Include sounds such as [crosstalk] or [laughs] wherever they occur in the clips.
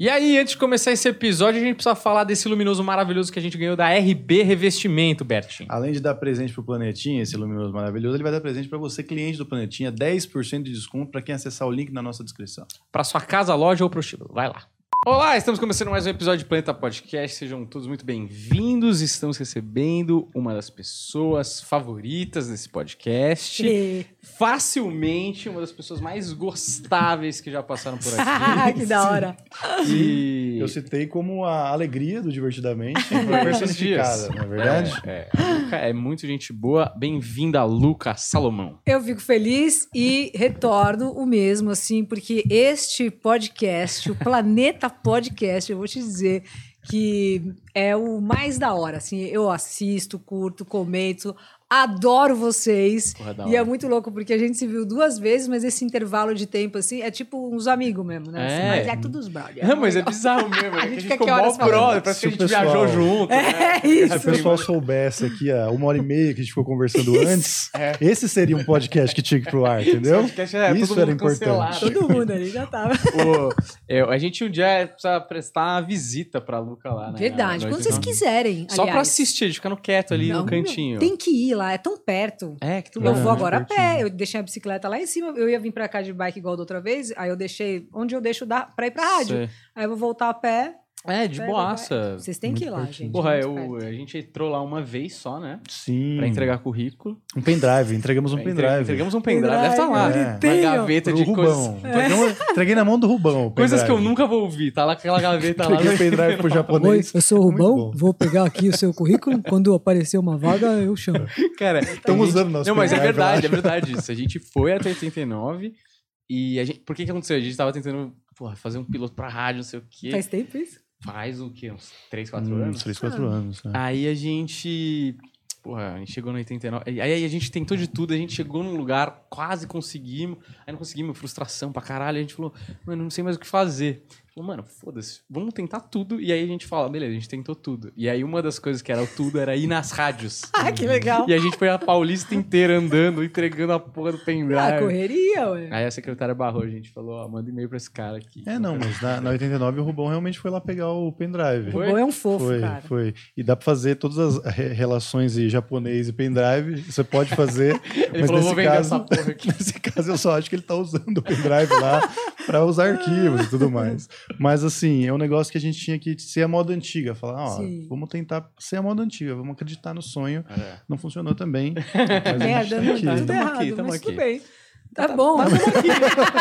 E aí, antes de começar esse episódio, a gente precisa falar desse luminoso maravilhoso que a gente ganhou da RB Revestimento, Bertinho. Além de dar presente pro Planetinha, esse luminoso maravilhoso, ele vai dar presente para você, cliente do Planetinha, 10% de desconto para quem acessar o link na nossa descrição. Para sua casa, loja ou prostíbulo. Vai lá. Olá, estamos começando mais um episódio de Planeta Podcast. Sejam todos muito bem-vindos. Estamos recebendo uma das pessoas favoritas desse podcast. E... Facilmente uma das pessoas mais gostáveis que já passaram por aqui. [laughs] que da hora. E Eu citei como a alegria do Divertidamente [laughs] personificada, não é verdade? É, é. Luca é muito gente boa. Bem-vinda, Luca Salomão. Eu fico feliz e retorno o mesmo, assim, porque este podcast, o Planeta Podcast, eu vou te dizer que é o mais da hora, assim, eu assisto, curto, comento, adoro vocês. Porra, E é muito louco, porque a gente se viu duas vezes, mas esse intervalo de tempo, assim, é tipo uns amigos mesmo, né? Assim, É. mas é tudo os brothers. Não, mas é bizarro [laughs] mesmo. É A que a gente gente fica ficou aqui mó horas falando. brother, parece que a gente o pessoal- viajou junto. né? É isso. Se o pessoal soubesse aqui a uma hora e meia que a gente ficou conversando antes, esse seria um podcast que tinha que ir pro ar, entendeu? Esse podcast é Isso todo era importante. Todo mundo ali já tava. Ô, é, a gente um dia precisa prestar uma visita pra Luca lá, né? Verdade, quando vocês quiserem. Só pra assistir, a gente ficando quieto ali Não, no cantinho. Tem que ir lá, é tão perto. É, que tu Eu vou agora a pé. Eu deixei a bicicleta lá em cima. Eu ia vir pra cá de bike igual da outra vez. Aí eu deixei onde eu deixo da, pra ir pra rádio. Sei. Aí eu vou voltar a pé. É, de boaça. vai. Vocês têm que ir lá, gente. Porra, eu, a gente entrou lá uma vez só, né? Sim. Pra entregar currículo. Um pendrive, entregamos um Entre- pendrive. Entregamos um pendrive, deve estar lá. Pendrive, Uma gaveta Pro de Rubão. coisas. Entreguei- Entreguei na mão do Rubão. [laughs] Coisas que eu nunca vou ouvir. Tá lá aquela gaveta lá. Entreguei o pendrive pro [laughs] Oi, japonês. eu sou o Rubão, vou pegar aqui o seu currículo. Quando aparecer uma vaga, eu chamo. Cara, gente- usando nosso Não, mas é verdade, é verdade isso. A gente foi até 89 e a gente. Por que que aconteceu? A gente tava tentando porra, fazer um piloto pra rádio, não sei o quê. Faz tempo isso? Faz o quê? Uns 3, 4 Hum, anos? Uns 3, 4 anos. né? Aí a gente. Porra, a gente chegou no 89. Aí a gente tentou de tudo, a gente chegou num lugar, quase conseguimos. Aí não conseguimos, frustração pra caralho. A gente falou, mano, não sei mais o que fazer. Falou, mano, foda-se, vamos tentar tudo. E aí a gente fala, beleza, a gente tentou tudo. E aí uma das coisas que era o tudo era ir nas rádios. [laughs] Ah, que legal. E a gente foi a Paulista inteira andando, entregando a porra do pendrive. Ah, correria, ué. Aí a secretária barrou, a gente falou, ó, manda e-mail pra esse cara aqui. É, não, mas na, na 89 o Rubão realmente foi lá pegar o pendrive. O Foi? bom é um fofo, Foi, cara. foi. E dá pra fazer todas as re- relações de japonês e pendrive. Você pode fazer. [laughs] Ele mas falou, nesse vou vender caso, essa porra aqui. [laughs] nesse caso, eu só acho que ele tá usando o pendrive lá para os arquivos e tudo mais. Mas assim, é um negócio que a gente tinha que ser a moda antiga. Falar, ó, Sim. vamos tentar ser a moda antiga, vamos acreditar no sonho. É. Não funcionou também. [laughs] Mas a gente que- tá tudo Tamo errado, aqui, mas aqui. tudo bem. Tá, bom. Mas tamo aqui.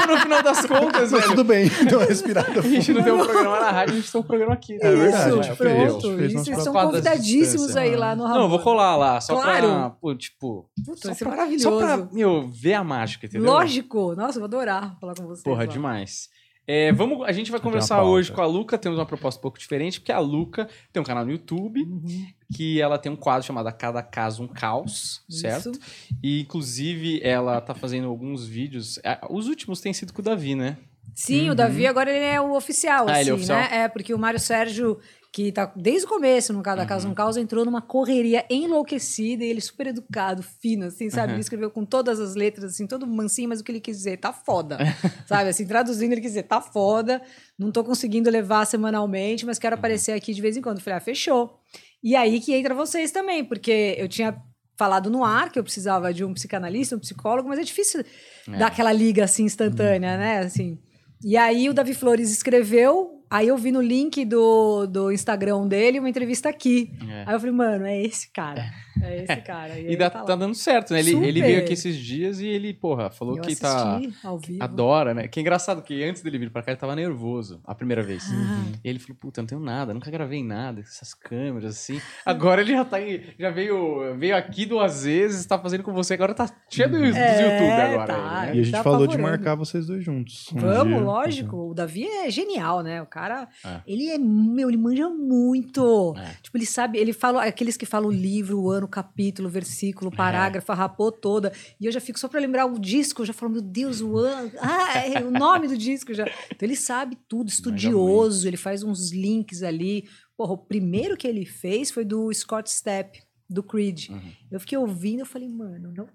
no final das contas, velho. tudo bem, deu uma respirada [laughs] A gente não tem um programa na rádio, a gente tem um programa aqui. né? É verdade, Isso, pronto. fez, fez vocês são convidadíssimos aí lá no Ramon. Não, vou colar lá, só pra, Claro. pô, tipo... Puta, só vai ser pra- maravilhoso. Só pra, meu, ver a mágica, entendeu? Lógico. Nossa, eu vou adorar falar com vocês. Porra, lá. demais. É, vamos, a gente vai conversar hoje com a Luca, temos uma proposta um pouco diferente, porque a Luca tem um canal no YouTube, Uhum. que ela tem um quadro chamado A Cada Caso Um Caos, certo? Isso. E, inclusive, ela tá fazendo alguns vídeos. é, Os últimos têm sido com o Davi, né? Sim, o Davi agora ele é o oficial, Ah, assim, ele é oficial? né? É, porque o Mário Sérgio, que tá desde o começo no Cada Uhum. Casa Um Caos, entrou numa correria enlouquecida e ele super educado, fino, assim, sabe? Uhum. Ele escreveu com todas as letras, assim, todo mansinho, mas o que ele quis dizer, tá foda, [laughs] sabe? Assim, traduzindo, ele quis dizer, tá foda, não tô conseguindo levar semanalmente, mas Uhum. quero aparecer aqui de vez em quando. Eu falei, ah, fechou. E aí que entra vocês também, porque eu tinha falado no ar que eu precisava de um psicanalista, um psicólogo, mas é difícil É. dar aquela liga assim instantânea, né? Assim. E aí o Davi Flores escreveu, aí eu vi no link do, do Instagram dele uma entrevista aqui. É. Aí eu falei, mano, é esse cara. É esse cara. E [laughs] aí dá- tá tá, dando certo, né? Ele, ele veio aqui esses dias e ele, porra, falou eu que assisti tá. ao vivo. Adora, né? Que é engraçado que antes dele vir pra cá ele tava nervoso a primeira vez. Ah. E ele falou, puta, não tenho nada, nunca gravei nada, essas câmeras assim. Agora ele já tá em, já veio, veio aqui duas vezes, tá fazendo com você, agora tá cheio dos, dos É, YouTube agora. tá. ele, né? E a gente Tá falou de apavorando. marcar vocês dois juntos. um Vamos, dia. lógico. O Davi é genial, né? O cara, É. ele é, meu, ele manja muito. É. Tipo, ele sabe, ele fala, aqueles que falam o livro, o ano, o capítulo, o versículo, o É. parágrafo, a rapô toda. E eu já fico só pra lembrar o disco, eu já falo, meu Deus, o ano, ah, é, o nome do disco já. Então ele sabe tudo, estudioso, ele faz uns links ali. Porra, o primeiro que ele fez foi do Scott Stepp, do Creed. Uhum. Eu fiquei ouvindo, eu falei, mano, não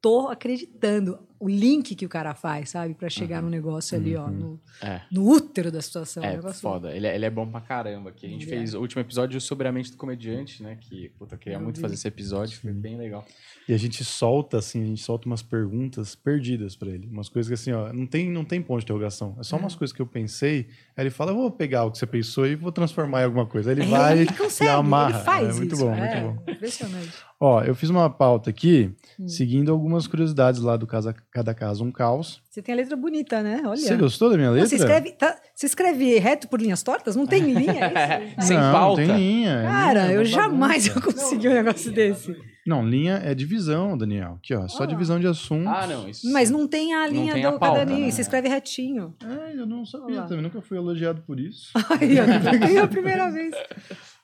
tô acreditando. O link que o cara faz, sabe? Pra chegar no negócio ali, ó, no, É. no útero da situação. É, um foda. Ele é, ele é bom pra caramba. Que a gente Ele é. fez o último episódio sobre a mente do comediante, né? Que, puta, eu queria Eu muito vi. fazer esse episódio, foi bem legal. E a gente solta, assim, a gente solta umas perguntas perdidas pra ele. Umas coisas que, assim, ó, não tem, não tem ponto de interrogação. É só umas coisas que eu pensei. Aí ele fala, eu vou pegar o que você pensou e vou transformar em alguma coisa. Aí ele vai ele consegue, e amarra. ele faz é muito isso. bom, é, muito bom. Impressionante. Ó, eu fiz uma pauta aqui, Hum. seguindo algumas curiosidades lá do casa, Cada Caso Um Caos. Você tem a letra bonita, né? Olha. Você gostou da minha Não, letra? Você escreve, tá- você escreve reto por linhas tortas? Não tem linha? É isso? [laughs] Sem não, pauta. tem linha. é Cara, linha, é eu jamais vou conseguir um negócio desse. Não, linha é divisão, Daniel. Aqui, ó, só Ah. divisão de assuntos. Ah, não. Isso... Mas não tem a Não linha tem a do pauta, caderninho. né? Você escreve retinho. É, eu não sabia também, nunca fui elogiado por isso. Aí, ó, foi a primeira vez.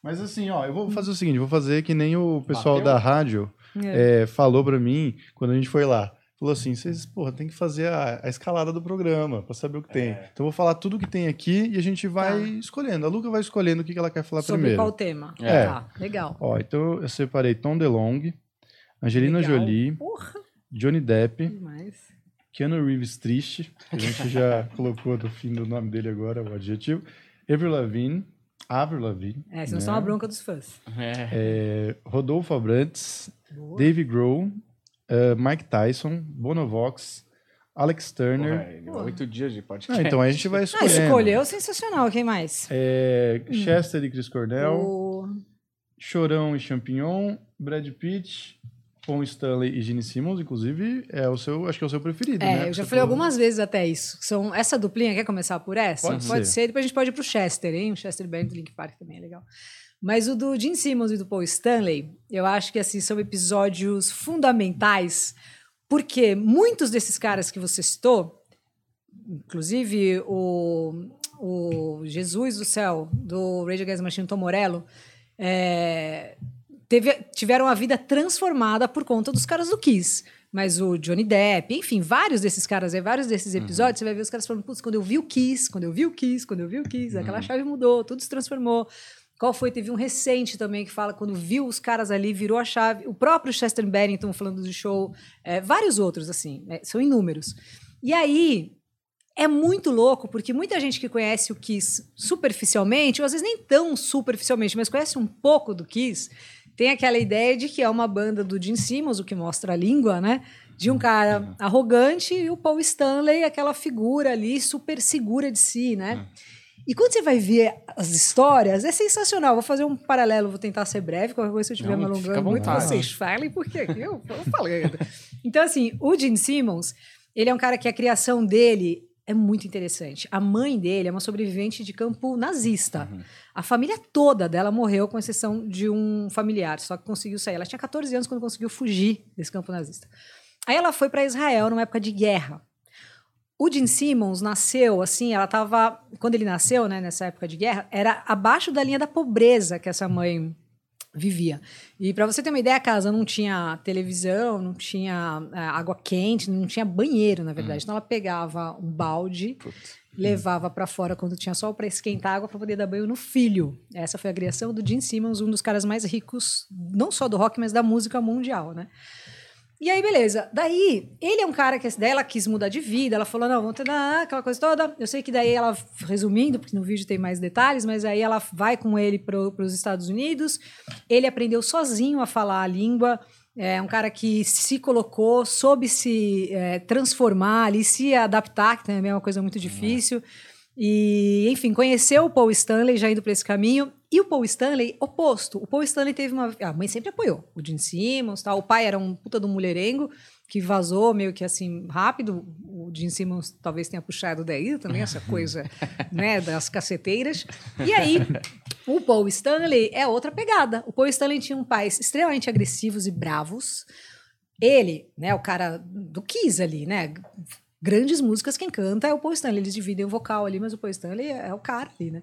Mas assim, ó, eu vou fazer o seguinte, vou fazer que nem o pessoal Bateu? da rádio É. é, falou pra mim quando a gente foi lá. Falou assim, vocês, porra, tem que fazer a, a escalada do programa pra saber o que tem. É. Então eu vou falar tudo que tem aqui e a gente vai Tá. escolhendo. A Luca vai escolhendo o que que ela quer falar Sobre primeiro. qual tema? É. Tá, legal. Ó, então eu separei Tom DeLonge, Angelina Legal. Jolie, Porra, Johnny Depp, demais. Keanu Reeves triste, que a gente já [laughs] colocou no fim do nome dele agora, o adjetivo. Avril Lavigne, Avril Lavigne, É, senão né? são uma bronca dos fãs. É. é, Rodolfo Abrantes, Boa. Dave Grohl, eh, Mike Tyson, Bonovox, Alex Turner. Porra, ele- oito dias de podcast. Não, então a gente vai [laughs] Ah, escolhendo. escolheu sensacional. Quem mais? É, Chester e Chris Cornell, O... Chorão e Champignon, Brad Pitt, Paul Stanley e Gene Simmons, inclusive, é o seu, acho que é o seu preferido, É, né? eu já Você falei falou- algumas vezes até isso. São essa duplinha, quer começar por essa? Pode ser. depois a gente pode ir pro Chester, hein? O Chester Bennett do Link Park também é legal. Mas o do Gene Simmons e do Paul Stanley, eu acho que assim são episódios fundamentais, porque muitos desses caras que você citou, inclusive o, o Jesus do Céu, do Rage Against the Machine, Tom Morello, é, teve- tiveram a vida transformada por conta dos caras do Kiss. Mas o Johnny Depp, enfim, vários desses caras aí, vários desses episódios, você vai ver os caras falando, putz, quando eu vi o Kiss, quando eu vi o Kiss, quando eu vi o Kiss, aquela chave mudou, tudo se transformou. Qual foi? Teve um recente também que fala quando viu os caras ali, virou a chave. O próprio Chester Bennington falando do show, é, vários outros, assim, é, são inúmeros. E aí, é muito louco, porque muita gente que conhece o Kiss superficialmente, ou às vezes nem tão superficialmente, mas conhece um pouco do Kiss, tem aquela ideia de que é uma banda do Gene Simmons, o que mostra a língua, né? De um cara arrogante e o Paul Stanley, aquela figura ali super segura de si, né? E quando você vai ver as histórias, é sensacional. Vou fazer um paralelo, vou tentar ser breve, qualquer coisa se eu estiver me alongando muito, vocês falem, porque eu tô falando. Então, assim, o Gene Simmons, ele é um cara que a criação dele é muito interessante. A mãe dele é uma sobrevivente de campo nazista. A família toda dela morreu, com exceção de um familiar, só que conseguiu sair. Ela tinha 14 anos quando conseguiu fugir desse campo nazista. Aí ela foi para Israel numa época de guerra. O Gene Simmons nasceu assim, ela estava quando ele nasceu, né, nessa época de guerra, era abaixo da linha da pobreza que essa mãe vivia. E para você ter uma ideia, a casa não tinha televisão, não tinha é, água quente, não tinha banheiro, na verdade. Então ela pegava um balde, levava para fora quando tinha sol para esquentar água para poder dar banho no filho. Essa foi a criação do Gene Simmons, um dos caras mais ricos, não só do rock, mas da música mundial, né? E aí, beleza. Daí, ele é um cara que daí ela quis mudar de vida. Ela falou: não, vamos ter ah, aquela coisa toda. Eu sei que daí ela, resumindo, porque no vídeo tem mais detalhes, mas aí ela vai com ele para os Estados Unidos. Ele aprendeu sozinho a falar a língua. É um cara que se colocou, soube se é, transformar ali, se adaptar, que também é uma coisa muito difícil. E, enfim, conheceu o Paul Stanley já indo para esse caminho. E o Paul Stanley, oposto. O Paul Stanley teve uma. A mãe sempre apoiou. O Gene Simmons, tal. O pai era um puta do mulherengo que vazou meio que assim rápido. O Gene Simmons talvez tenha puxado daí também essa [laughs] coisa, né, das caceteiras. E aí, o Paul Stanley é outra pegada. O Paul Stanley tinha um pais extremamente agressivos e bravos. Ele, né, o cara do Kiss ali, né? Grandes músicas, quem canta é o Paul Stanley. Eles dividem o vocal ali, mas o Paul Stanley é o cara ali, né?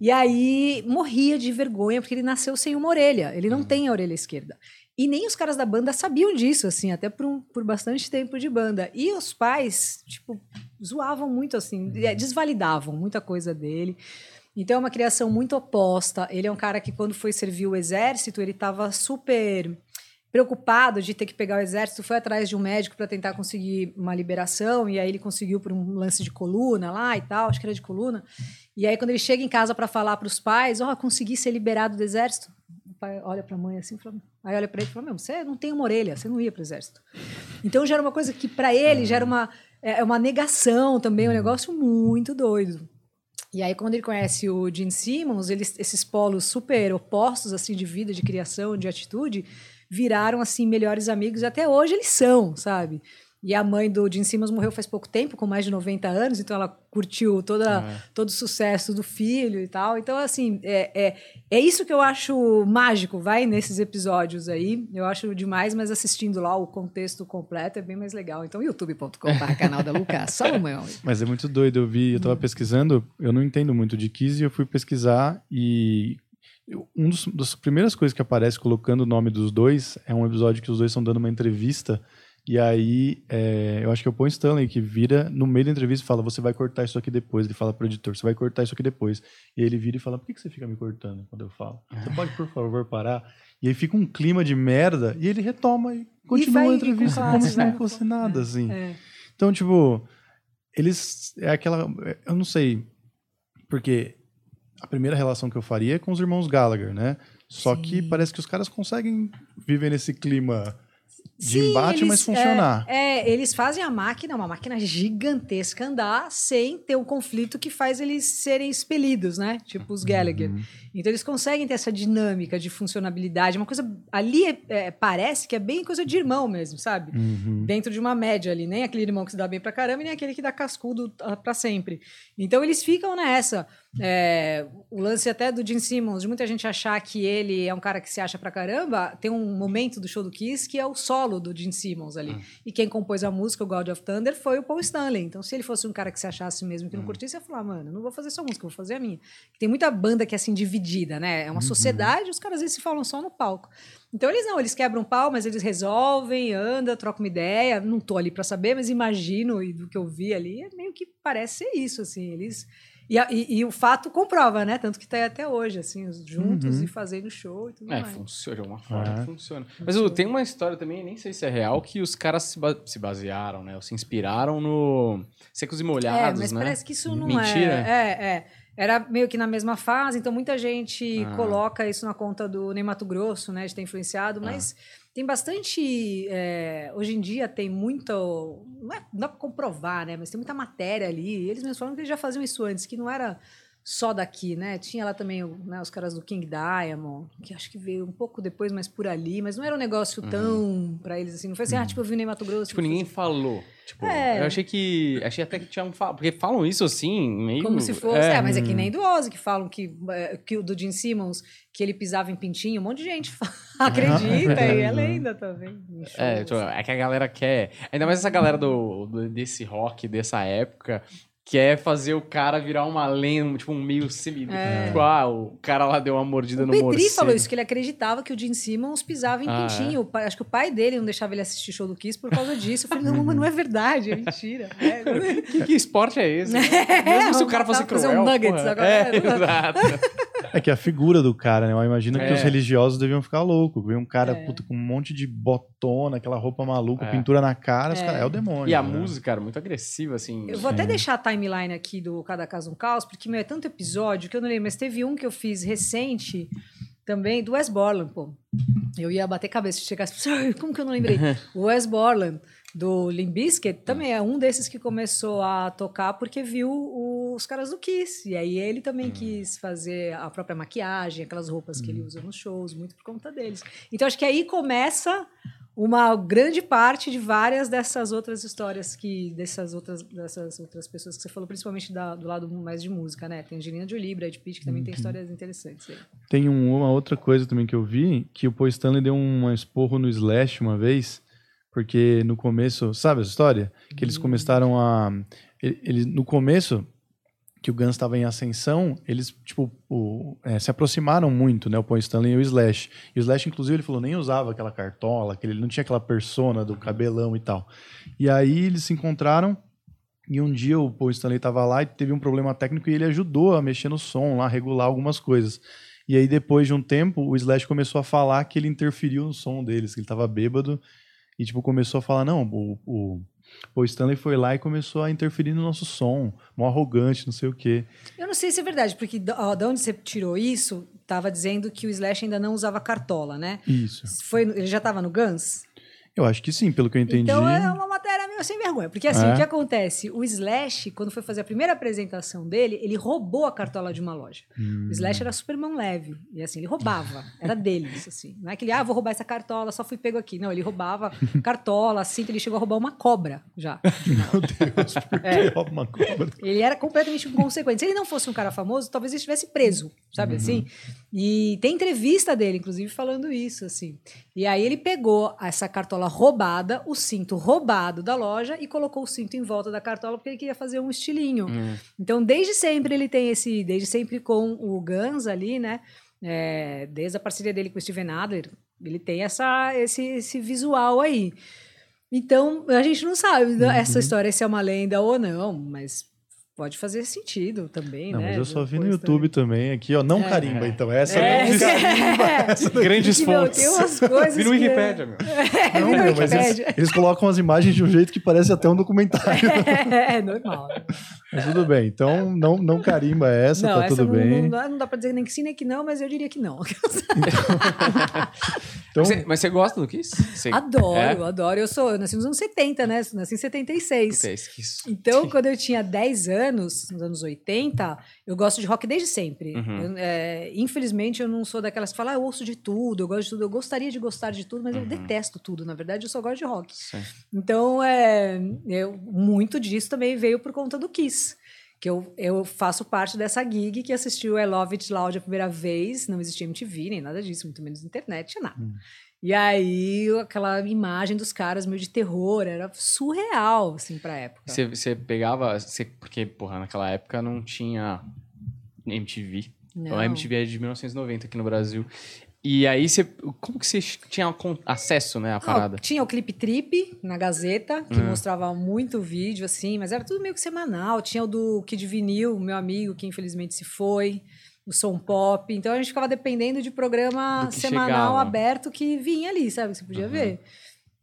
E aí morria de vergonha porque ele nasceu sem uma orelha. Ele não tem a orelha esquerda. E nem os caras da banda sabiam disso, assim, até por, um- por bastante tempo de banda. E os pais, tipo, zoavam muito, assim, eh, desvalidavam muita coisa dele. Então é uma criação muito oposta. Ele é um cara que, quando foi servir o exército, ele estava super preocupado de ter que pegar o exército, foi atrás de um médico para tentar conseguir uma liberação, e aí ele conseguiu por um lance de coluna lá e tal, acho que era de coluna. E aí, quando ele chega em casa para falar para os pais, ó, consegui ser liberado do exército. O pai olha para a mãe assim, fala, aí olha para ele e fala: Meu, você não tem uma orelha, você não ia para o exército. Então já era uma coisa que para ele já era uma, é, uma negação também, um negócio muito doido. E aí, quando ele conhece o Gene Simmons, eles, esses polos super opostos assim de vida, de criação, de atitude, viraram assim melhores amigos e até hoje eles são, sabe? E a mãe do Gene Simmons morreu faz pouco tempo, com mais de 90 anos, então ela curtiu toda, É. todo o sucesso do filho e tal. Então, assim, é, é, é isso que eu acho mágico, vai, nesses episódios aí. Eu acho demais, mas assistindo lá o contexto completo é bem mais legal. Então, youtube.com.br, canal da Lucas Salomão. Mas é muito doido. Eu vi, eu tava pesquisando, eu não entendo muito de Kiss e eu fui pesquisar e um dos, das primeiras coisas que aparece colocando o nome dos dois é um episódio que os dois estão dando uma entrevista e aí é, eu acho que é o Paul Stanley que vira no meio da entrevista e fala você vai cortar isso aqui depois. Ele fala pro editor, você vai cortar isso aqui depois. E ele vira e fala, por que, que você fica me cortando quando eu falo? Você pode, por favor, parar? E aí fica um clima de merda e ele retoma e continua vai- a entrevista como se não fosse nada, assim. É. Então, tipo, eles. É aquela. Eu não sei. Porque a primeira relação que eu faria é com os irmãos Gallagher, né? Só que Sim. parece que os caras conseguem viver nesse clima de Sim, embate, eles- mas funcionar. É, é, eles fazem a máquina, uma máquina gigantesca, andar sem ter um conflito que faz eles serem expelidos, né? Tipo os Gallagher. Uhum. Então eles conseguem ter essa dinâmica de funcionabilidade. Uma coisa. Ali é- é, parece que é bem coisa de irmão mesmo, sabe? Uhum. Dentro de uma média ali. Nem aquele irmão que se dá bem pra caramba, nem aquele que dá cascudo ah, pra sempre. Então eles ficam nessa. É, o lance até do Gene Simmons, de muita gente achar que ele é um cara que se acha pra caramba, tem um momento do show do Kiss que é o solo do Gene Simmons ali. E quem compôs a música, o God of Thunder, foi o Paul Stanley. Então, se ele fosse um cara que se achasse mesmo que não curtisse, ia falar, mano, não vou fazer sua música, vou fazer a minha. Tem muita banda que é assim dividida, né? É uma sociedade, os caras às vezes se falam só no palco. Então eles não, eles quebram pau, mas eles resolvem, anda, trocam uma ideia. Não tô ali pra saber, mas imagino e do que eu vi ali, é meio que parece ser isso, assim. Eles e, e- e o fato comprova, né? Tanto que tá aí até hoje, assim, os juntos Uhum. e fazendo show e tudo É, mais. funciona, de alguma forma É. funciona. Mas ô, tem uma história também, nem sei se é real, que os caras se, ba- se basearam, né? Ou se inspiraram no Secos e É, Molhados, mas né? parece que isso não Mentira. é. É, é. Era meio que na mesma fase, então muita gente Ah. coloca isso na conta do Ney Mato Grosso, né, de ter influenciado, mas tem bastante. é, hoje em dia tem muito. Não, é, não dá pra comprovar, né? Mas tem muita matéria ali. Eles mesmos falam que eles já faziam isso antes, que não era só daqui, né? Tinha lá também né, os caras do King Diamond, que acho que veio um pouco depois, mas por ali, mas não era um negócio tão pra eles assim. Não foi assim, ah, tipo, eu vi o Ney Mato Grosso. Uhum. Tipo, foi ninguém falou. Tipo, É. eu achei que. Achei até que tinham falado. Porque falam isso assim, meio. Como se fosse. É, É, mas é que nem do Ozzy, que falam que, eh, que o do Gene Simmons, que ele pisava em pintinho, um monte de gente fala- [laughs] acredita, e é lenda também. É, tipo, é que a galera quer. Ainda mais essa galera do, do- desse rock, dessa época, quer fazer o cara virar uma lenda, tipo, um meio semi. Tipo, ah, o cara lá deu uma mordida É. O no Petri morcego. falou isso, que ele acreditava que o Gene Simmons pisava em Ah, pintinho. O pai- Acho que o pai dele não deixava ele assistir show do Kiss por causa disso. Eu falei, não, mas não é verdade, é mentira. [laughs] É, Que, que esporte é esse? né? [laughs] É, Mesmo se o cara fosse fazer cruel. um nuggets porra. agora. É, [laughs] exato. É que a figura do cara, né? Eu imagino que É. os religiosos deviam ficar loucos. Ver um cara É. puta, com um monte de botona, aquela roupa maluca, É. pintura na cara, os É. cara, é o demônio. E a né? música, cara, muito agressiva, assim. Eu vou até Sim. deixar a timeline aqui do Cada Caso um Caos, porque meu, é tanto episódio que eu não lembro, mas teve um que eu fiz recente também, do Wes Borland, pô. Eu ia bater cabeça se chegasse, "Ai, como que eu não lembrei? o Wes Borland, do Limp Bizkit, também é um desses que começou a tocar porque viu os caras do Kiss. E aí ele também quis fazer a própria maquiagem, aquelas roupas que ele usa nos shows, muito por conta deles. Então acho que aí começa uma grande parte de várias dessas outras histórias que dessas outras dessas outras pessoas que você falou, principalmente da- do lado mais de música, né? Tem Angelina Jolie, Brad Pitt, que também tem histórias interessantes. aí. Tem um- uma outra coisa também que eu vi, que o Paul Stanley deu um esporro no Slash uma vez, porque no começo, sabe essa história? Que eles começaram a... ele- Eles, no começo, que o Guns estava em ascensão, eles, tipo, o- é, se aproximaram muito, né? O Paul Stanley e o Slash. E o Slash, inclusive, ele falou, nem usava aquela cartola, que ele não tinha aquela persona do cabelão e tal. E aí eles se encontraram e um dia o Paul Stanley estava lá e teve um problema técnico e ele ajudou a mexer no som lá, regular algumas coisas. E aí, depois de um tempo, o Slash começou a falar que ele interferiu no som deles, que ele tava bêbado. E, tipo, começou a falar, não, o, o, Stanley foi lá e começou a interferir no nosso som. Mó arrogante, não sei o quê. Eu não sei se é verdade, porque ó, da onde você tirou isso, tava dizendo que o Slash ainda não usava cartola, né? Isso. Foi, ele já tava no Guns? Eu acho que sim, pelo que eu entendi. Então é uma matéria meio sem vergonha. Porque assim, É? o que acontece? O Slash, quando foi fazer a primeira apresentação dele, ele roubou a cartola de uma loja. Hum. O Slash era super mão leve. E assim, ele roubava. Era deles, assim. Não é que ele, ah, vou roubar essa cartola, só fui pego aqui. Não, ele roubava cartola, assim, ele chegou a roubar uma cobra já. Meu Deus, por É. que rouba uma cobra? Ele era completamente inconsequente. Se ele não fosse um cara famoso, talvez ele estivesse preso, sabe assim? E tem entrevista dele, inclusive, falando isso, assim. E aí ele pegou essa cartola roubada, o cinto roubado da loja e colocou o cinto em volta da cartola porque ele queria fazer um estilinho. Hum. Então, desde sempre ele tem esse, desde sempre com o Guns ali, né? É, desde a parceria dele com o Steven Adler, ele tem essa, esse, esse visual aí. Então, a gente não sabe né, essa história se é uma lenda ou não, mas pode fazer sentido também, Não, né? mas eu só vi no YouTube também, aqui, ó. Não carimba, então. Essa É, não carimba. [laughs] Grandes Que, meu, fontes. tem umas coisas Wikipédia, meu. É, [laughs] Não, meu, mas eles, eles colocam as imagens de um jeito que parece até um documentário. [laughs] É, normal. Mas tudo bem. Então, não, não carimba essa, não, tá essa tudo não, bem. Não, dá, não dá pra dizer nem que sim, nem que não, mas eu diria que não. Então, Você- mas você gosta do Kiss? Você- Adoro, É? adoro. Eu sou, eu nasci nos anos 70, né? Nasci em 76. Puta, esse Kiss. Então, quando eu tinha 10 anos, nos anos 80, eu gosto de rock desde sempre. Uhum. Eu, é, infelizmente, eu não sou daquelas que falam, ah, eu ouço de tudo, eu gosto de tudo. Eu gostaria de gostar de tudo, mas eu Uhum. detesto tudo. Na verdade, eu só gosto de rock. Sim. Então, é, eu, muito disso também veio por conta do Kiss. Que eu, eu faço parte dessa gig que assistiu I Love It Loud a primeira vez. Não existia MTV, nem nada disso, muito menos internet, nada. E aí, aquela imagem dos caras meio de terror, era surreal, assim, pra época. Você, pegava. Você, porque, porra, naquela época não tinha MTV. Não. A MTV é de 1990 aqui no Brasil. E aí você. Como que você tinha acesso, né, à Ah, parada? tinha o Clipe Trip na Gazeta, que Hum. mostrava muito vídeo, assim, mas era tudo meio que semanal. Tinha o do Kid Vinil, meu amigo, que infelizmente se foi, o Som Pop. Então a gente ficava dependendo de programa semanal chegava. Uhum. aberto que vinha ali, sabe? Que você podia ver.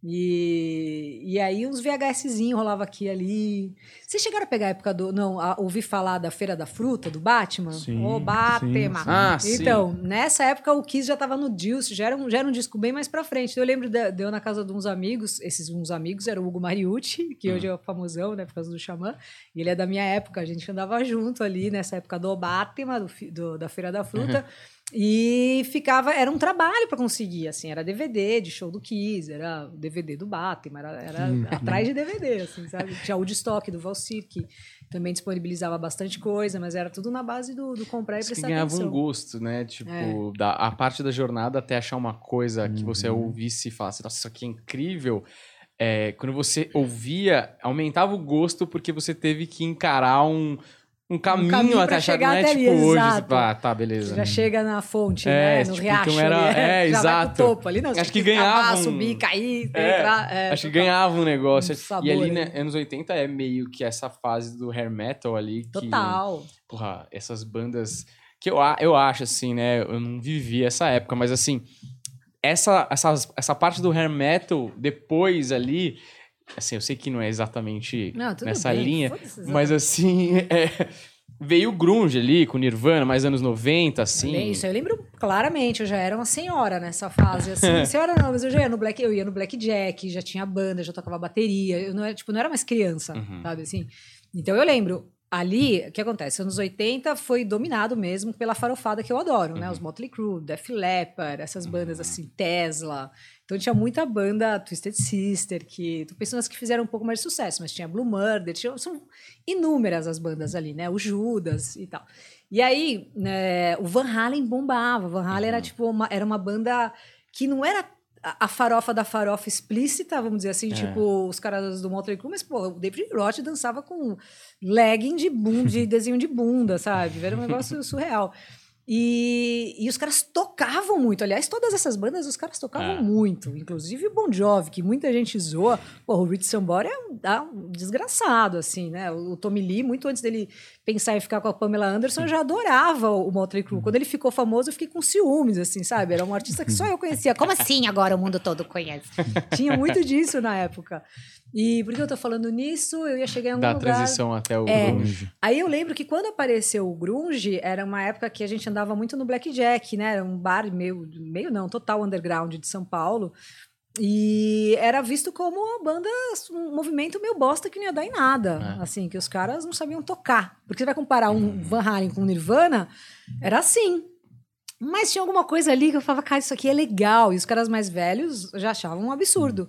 E, e aí uns VHSzinho rolava aqui e ali. Vocês chegaram a pegar a época do. Não, a, ouvir falar da Feira da Fruta, do Batman? Sim, Ô, Batman! sim, sim. Ah, sim. Então, nessa época o Kiss já tava no Juice, já era um, já era um disco bem mais pra frente. Eu lembro de, de eu na casa de uns amigos, esses uns amigos eram o Hugo Mariucci, [laughs] que hoje é o famosão, né, por causa do Xamã. E ele é da minha época, a gente andava junto ali nessa época do Batman, do, do- da Feira da Fruta. [laughs] E ficava, era um trabalho para conseguir, assim, era DVD de show do Kiss, era o DVD do Batman, era, era atrás de DVD, assim, sabe? Tinha o de estoque do Valsir, que também disponibilizava bastante coisa, mas era tudo na base do, do comprar e Isso que prestar ganhava atenção. um gosto, né? Tipo, É. da, a parte da jornada até achar uma coisa que você Uhum. ouvisse e falasse, nossa, isso aqui é incrível. É, quando você ouvia, aumentava o gosto porque você teve que encarar um, um caminho, caminho até achar, chegar não é até tipo ali, hoje, exato. ah, tá, beleza. Já chega na fonte, É, né? No tipo, riacho. então era- é, [laughs] já vai exato. pro topo ali. Não, Acho tem que ganhava cavar, um- subir, cair, É, entrar. é, Acho que ganhava um negócio. Um sabor e ali, aí. né, anos 80 é meio que essa fase do hair metal ali. Que, Total. porra, essas bandas que eu, a- eu acho assim, né? Eu não vivi essa época, mas assim, essa, essas, essa parte do hair metal depois ali, assim, eu sei que não é exatamente Não, nessa bem, linha, mas assim, [laughs] é, veio o grunge ali com Nirvana, mais anos 90, assim. Bem, Isso eu lembro claramente, eu já era uma senhora nessa fase, assim, [laughs] senhora não, mas eu já ia no Black, eu ia no Blackjack, já tinha banda, já tocava bateria, eu não era, tipo, não era mais criança, Uhum. sabe, assim. Então eu lembro, ali, o que acontece, anos 80 foi dominado mesmo pela farofada que eu adoro, né, Uhum. os Motley Crue, Def Leppard, essas bandas assim, Tesla, então tinha muita banda Twisted Sister, que, tô pensando nas que fizeram um pouco mais de sucesso, mas tinha Blue Murder, tinha, são inúmeras as bandas ali, né, o Judas e tal. E aí, né, o Van Halen bombava. Van Halen era tipo uma, era uma banda que não era a a farofa da farofa explícita, vamos dizer assim, É. tipo os caras do Motley Crue, mas pô, o David Roth dançava com legging de bunda, de [laughs] desenho de bunda, sabe? Era um negócio surreal. E, e os caras tocavam muito. Aliás, todas essas bandas, os caras tocavam É. muito. Inclusive o Bon Jovi, que muita gente zoa. Pô, o Rich Sambora é um, ah, um desgraçado, assim, né? O, o Tommy Lee, muito antes dele pensar em ficar com a Pamela Anderson, eu já adorava o Motley Crue. Quando ele ficou famoso, eu fiquei com ciúmes, assim, sabe? Era um artista que só eu conhecia. Como assim agora o mundo todo conhece? Tinha muito disso na época. E por que eu tô falando nisso? Eu ia chegar em algum Da lugar... transição até o É. grunge. Aí eu lembro que quando apareceu o grunge, era uma época que a gente andava muito no Blackjack, né? Era um bar meio, meio não, total underground de São Paulo. E era visto como uma banda, um movimento meio bosta que não ia dar em nada. É. Assim, que os caras não sabiam tocar. Porque você vai comparar um Van Halen com um Nirvana, era assim. Mas tinha alguma coisa ali que eu falava, cara, isso aqui é legal. E os caras mais velhos já achavam um absurdo.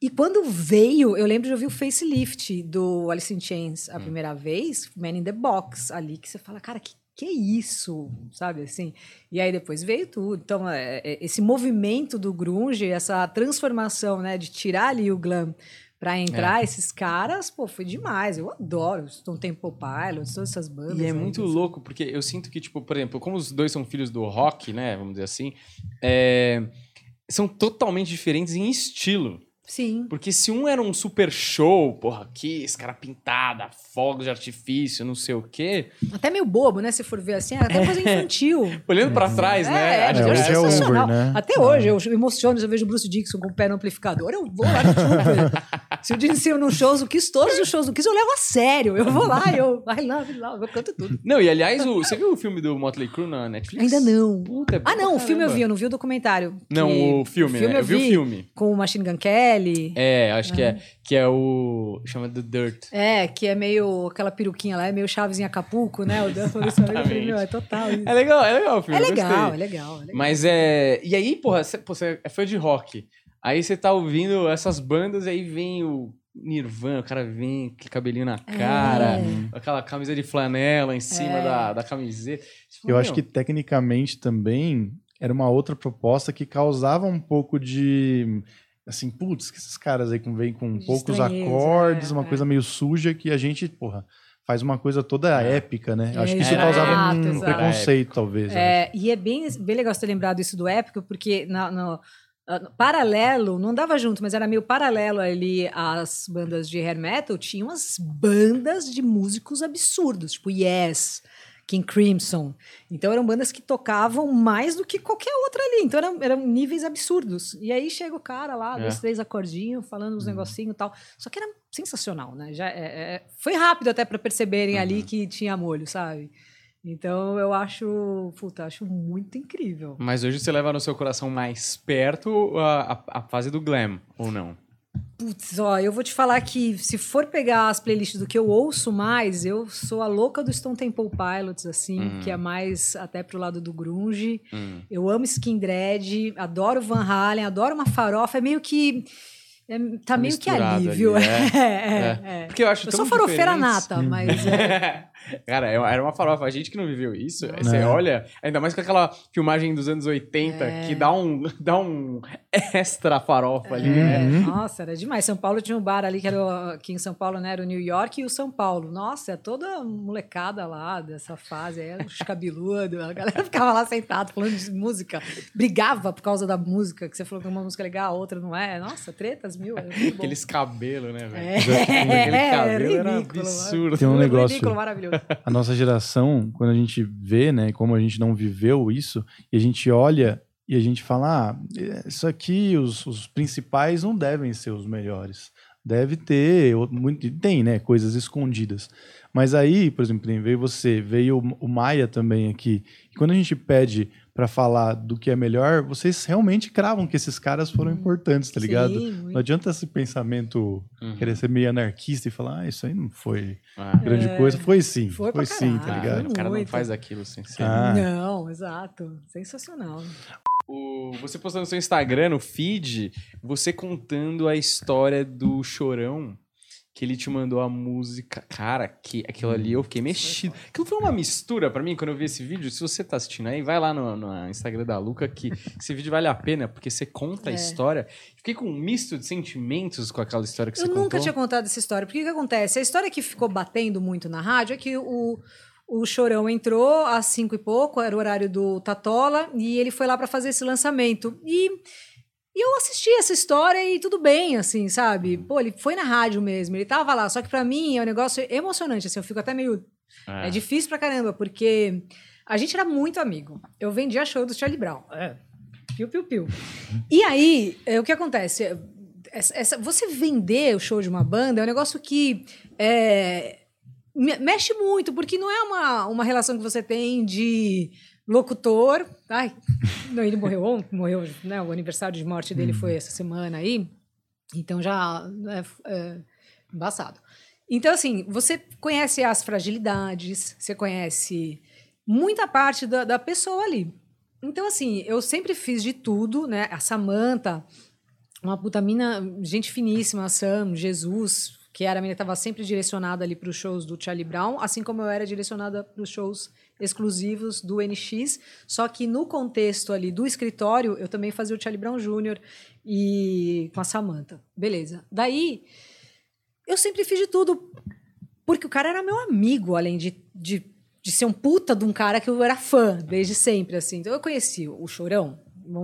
E quando veio, eu lembro de ouvir o facelift do Alice in Chains a primeira vez, Man in the Box, ali, que você fala, cara, que que é isso, sabe assim? E aí depois veio tudo. Então, é, é, esse movimento do grunge, essa transformação, né, de tirar ali o glam para entrar esses caras, pô, foi demais. Eu adoro Stone Temple Pilots, todas essas bandas. E é aí, muito assim. louco, porque eu sinto que, tipo, por exemplo, como os dois são filhos do rock, né? Vamos dizer assim, é, são totalmente diferentes em estilo. Sim. Porque se um era um super show, porra, aqui, esse cara pintada, fogos de artifício, não sei o quê. Até meio bobo, né? Se for ver assim, é até coisa infantil. [laughs] Olhando pra trás, né? É, é, que hoje é over, sensacional. né? Até hoje, eu me emociono se eu vejo o Bruce Dixon com o pé no amplificador, eu vou lá no Trooper. [laughs] se o Dixon num shows do Kiss, todos os shows do Kiss eu levo a sério. Eu vou lá, eu I love, love, eu canto tudo. Não, e aliás, o- você viu o filme do Motley Crue na Netflix? Ainda não. Puta, é Ah, não, o filme eu vi, eu não vi o documentário. Não, que- o filme, né? Eu vi o filme. Com o Machine Gun Kelly. É, acho que é, que é o. chama The Dirt. É, que é meio aquela peruquinha lá, é meio Chaves em Acapulco, né? O Dan falou isso eu é total isso. É legal, é legal o filme. É eu legal, é legal, é legal. Mas é. E aí, porra, você, pô, você é fã de rock. Aí você tá ouvindo essas bandas, aí vem o Nirvana, o cara vem com aquele cabelinho na cara, aquela camisa de flanela em cima É. da, da camiseta. Fala, Eu acho que tecnicamente também era uma outra proposta que causava um pouco de. Assim, putz, que esses caras aí vêm com De poucos acordes, é, uma é. coisa meio suja que a gente, porra, faz uma coisa toda É. épica, né? Eu acho É, que isso exato, causava um exato. preconceito, talvez. É, e é bem, bem legal você ter lembrado isso do épico, porque na- no, ah, paralelo, não dava junto, mas era meio paralelo ali às bandas de hair metal, tinha umas bandas de músicos absurdos, tipo Yes, King Crimson. Então eram bandas que tocavam mais do que qualquer outra ali. Então eram, eram níveis absurdos. E aí chega o cara lá, É. dois, três acordinhos, falando uns negocinhos e tal. Só que era sensacional, né? Já, é- é- foi rápido até para perceberem ali que tinha molho, sabe? Então eu acho, puta, acho muito incrível. Mas hoje você leva no seu coração mais perto a, a, a fase do glam, ou não? Putz, ó, eu vou te falar que se for pegar as playlists do que eu ouço mais, eu sou a louca do Stone Temple Pilots, assim, Uhum. que é mais até pro lado do grunge. Hum. Eu amo Skin Dread, adoro Van Halen, adoro uma farofa, é meio que é, tá meio que misturado ali, é. [laughs] É, é, é. Porque eu acho Eu sou farofeira diferentes. nata, mas é, [laughs] Cara, é- era uma farofa. A gente que não viveu isso, aí você É. olha, ainda mais com aquela filmagem dos anos 80, É. que dá um, [laughs] dá um extra farofa ali, né? Uhum. Nossa, era demais. São Paulo tinha um bar ali que era o- aqui em São Paulo, né? Era o New York e o São Paulo. Nossa, é toda molecada lá dessa fase, era os cabeludos, a galera [laughs] ficava lá sentado falando de música, brigava por causa da música, que você falou que uma música é legal, a outra não é. Nossa, tretas mil. Aqueles cabelos, né, velho? É, Aquele é, cabelo [laughs] era ridículo, absurdo. Tem um Ridículo, negócio- maravilhoso. A nossa geração, quando a gente vê, né, como a gente não viveu isso, e a gente olha e a gente fala, ah, isso aqui, os, os principais não devem ser os melhores. Deve ter, muito, tem, né, coisas escondidas. Mas aí, por exemplo, veio você, veio o- Maia também aqui. E quando a gente pede para falar do que é melhor, vocês realmente cravam que esses caras foram importantes, tá ligado? Sim, Não adianta esse pensamento Uhum. querer ser meio anarquista e falar, ah, isso aí não foi Ah, grande É. coisa. Foi sim, Foi foi, pra sim, tá caralho. ligado? o cara não faz aquilo sem ser. Ah. Não, exato. Sensacional. O- você postou no seu Instagram, no feed, você contando a história do Chorão, que ele te mandou a música. Cara, que aquilo ali eu fiquei mexido. Aquilo foi uma mistura pra mim quando eu vi esse vídeo. Se você tá assistindo aí, vai lá no, no Instagram da Luca, que esse vídeo vale a pena, porque você conta a É. história. Fiquei com um misto de sentimentos com aquela história que Eu você nunca contou. tinha contado essa história. Porque o que acontece? A história que ficou batendo muito na rádio é que o, o Chorão entrou às cinco e pouco, era o horário do Tatola, e ele foi lá para fazer esse lançamento. E, e eu assisti essa história e tudo bem, assim, sabe? Pô, ele foi na rádio mesmo, ele tava lá. Só que para mim é um negócio emocionante, assim, eu fico até meio É. difícil pra caramba, porque a gente era muito amigo. Eu vendia show do Charlie Brown. É. Piu, piu, piu. E aí, é, o que acontece? Essa, essa- você vender o show de uma banda é um negócio que é, mexe muito, porque não é uma, uma relação que você tem de locutor. Ai, não, ele morreu ontem, morreu, né? O aniversário de morte dele foi essa semana aí. Então já é, é embaçado. Então, assim, você conhece as fragilidades, você conhece muita parte da, da pessoa ali. Então, assim, eu sempre fiz de tudo, né? A Samantha, uma puta mina, gente finíssima, a Sam, Jesus, que era a que estava sempre direcionada ali para os shows do Charlie Brown, assim como eu era direcionada para os shows exclusivos do NX, só que no contexto ali do escritório, eu também fazia o Charlie Brown Jr. e com a Samantha. Beleza. Daí, eu sempre fiz de tudo, porque o cara era meu amigo, além de, de, de ser um puta de um cara que eu era fã desde sempre, assim. Então, eu conheci o Chorão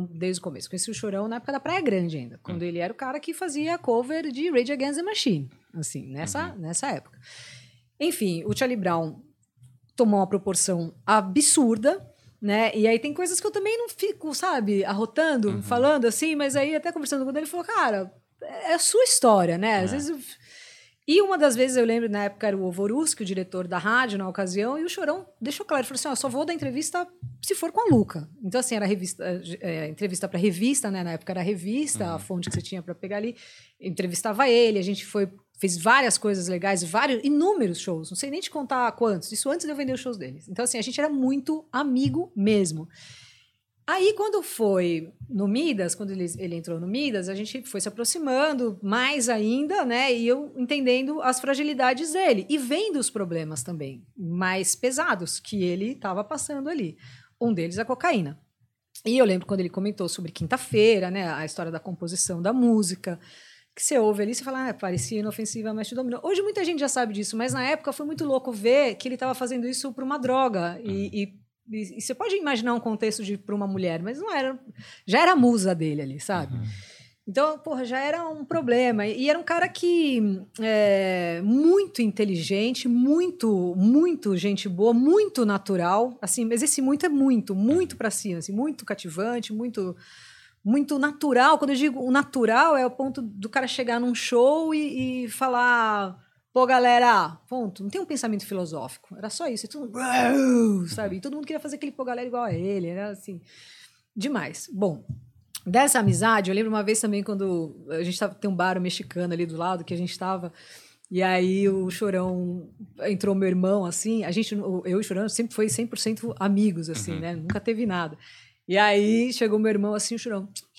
desde o começo. Conheci o Chorão na época da Praia Grande ainda, quando ele era o cara que fazia cover de Rage Against the Machine, assim, nessa, nessa época. Enfim, o Charlie Brown tomou uma proporção absurda, né? E aí tem coisas que eu também não fico, sabe, arrotando, falando assim, mas aí até conversando com ele, ele falou, cara, é a sua história, né? Às vezes... eu- E uma das vezes eu lembro, na época era o Ovoruski, o diretor da rádio na ocasião, e o Chorão deixou claro, ele falou assim, ó, só vou dar entrevista se for com a Luca. Então, assim, era revista, é, entrevista para revista, né? Na época era revista, a fonte que você tinha para pegar ali. Entrevistava ele, a gente foi fez várias coisas legais, vários, inúmeros shows, não sei nem te contar quantos, isso antes de eu vender os shows deles. Então, assim, a gente era muito amigo mesmo. Aí, quando foi no Midas, quando ele, ele entrou no Midas, a gente foi se aproximando mais ainda, né? E eu entendendo as fragilidades dele e vendo os problemas também mais pesados que ele estava passando ali. Um deles a cocaína. E eu lembro quando ele comentou sobre quinta-feira, né? A história da composição da música. Que você ouve ali, você fala, ah, parecia inofensiva, mas te dominou. Hoje muita gente já sabe disso, mas na época foi muito louco ver que ele estava fazendo isso por uma droga. E, e- e- e você pode imaginar um contexto de para uma mulher, mas não era. Já era a musa dele ali, sabe? Então, porra, já era um problema. E era um cara que é muito inteligente, muito, muito gente boa, muito natural. Assim, mas esse muito é muito, muito pra cima, assim, muito cativante, muito muito natural. Quando eu digo o natural, é o ponto do cara chegar num show e, e falar. Pô, galera, ponto. Não tem um pensamento filosófico. Era só isso. E todo mundo, sabe? E todo mundo queria fazer aquele pô, galera igual a ele. Era assim, demais. Bom, dessa amizade, eu lembro uma vez também quando a gente tava, tem um bar mexicano ali do lado que a gente estava. E aí o Chorão entrou meu irmão assim, a gente eu e o Chorão sempre foi 100% amigos assim, né? Nunca teve nada. E aí chegou meu irmão assim, "Que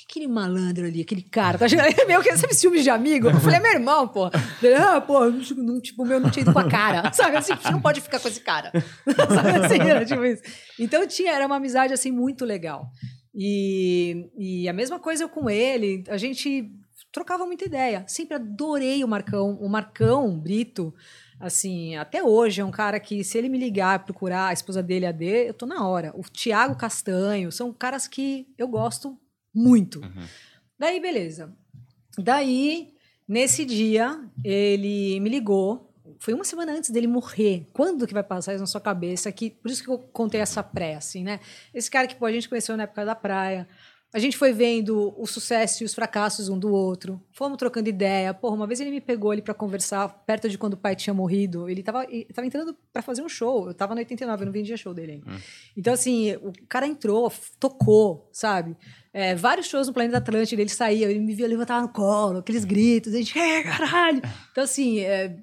aquele malandro ali, aquele cara, tá chegando [laughs] meio que esse filme de amigo. Eu falei, é meu irmão, pô. Ah, pô, não, não, tipo, meu não tinha ido com a cara. [laughs] Sabe assim, você não pode ficar com esse cara. [laughs] Sabe assim, era tipo isso. Então tinha, era uma amizade assim muito legal. E, e a mesma coisa eu com ele, a gente trocava muita ideia. Sempre adorei o Marcão. O Marcão Brito, assim, até hoje é um cara que, se ele me ligar, procurar a esposa dele, a D, eu tô na hora. O Tiago Castanho, são caras que eu gosto muito. Daí, beleza. Daí, nesse dia, ele me ligou. Foi uma semana antes dele morrer. Quando que vai passar isso na sua cabeça? Que, por isso que eu contei essa pré, assim, né? Esse cara que pô, a gente conheceu na época da praia. A gente foi vendo o sucesso e os fracassos um do outro. Fomos trocando ideia. Porra, uma vez ele me pegou ali para conversar perto de quando o pai tinha morrido. Ele tava, ele tava entrando para fazer um show. Eu tava no 89, eu não vendia show dele ainda. Então, assim, o cara entrou, tocou, sabe? É, vários shows no Planeta Atlântida, ele saía, ele me via levantar no colo, aqueles gritos, a gente, é, caralho! [laughs] Então, assim, é,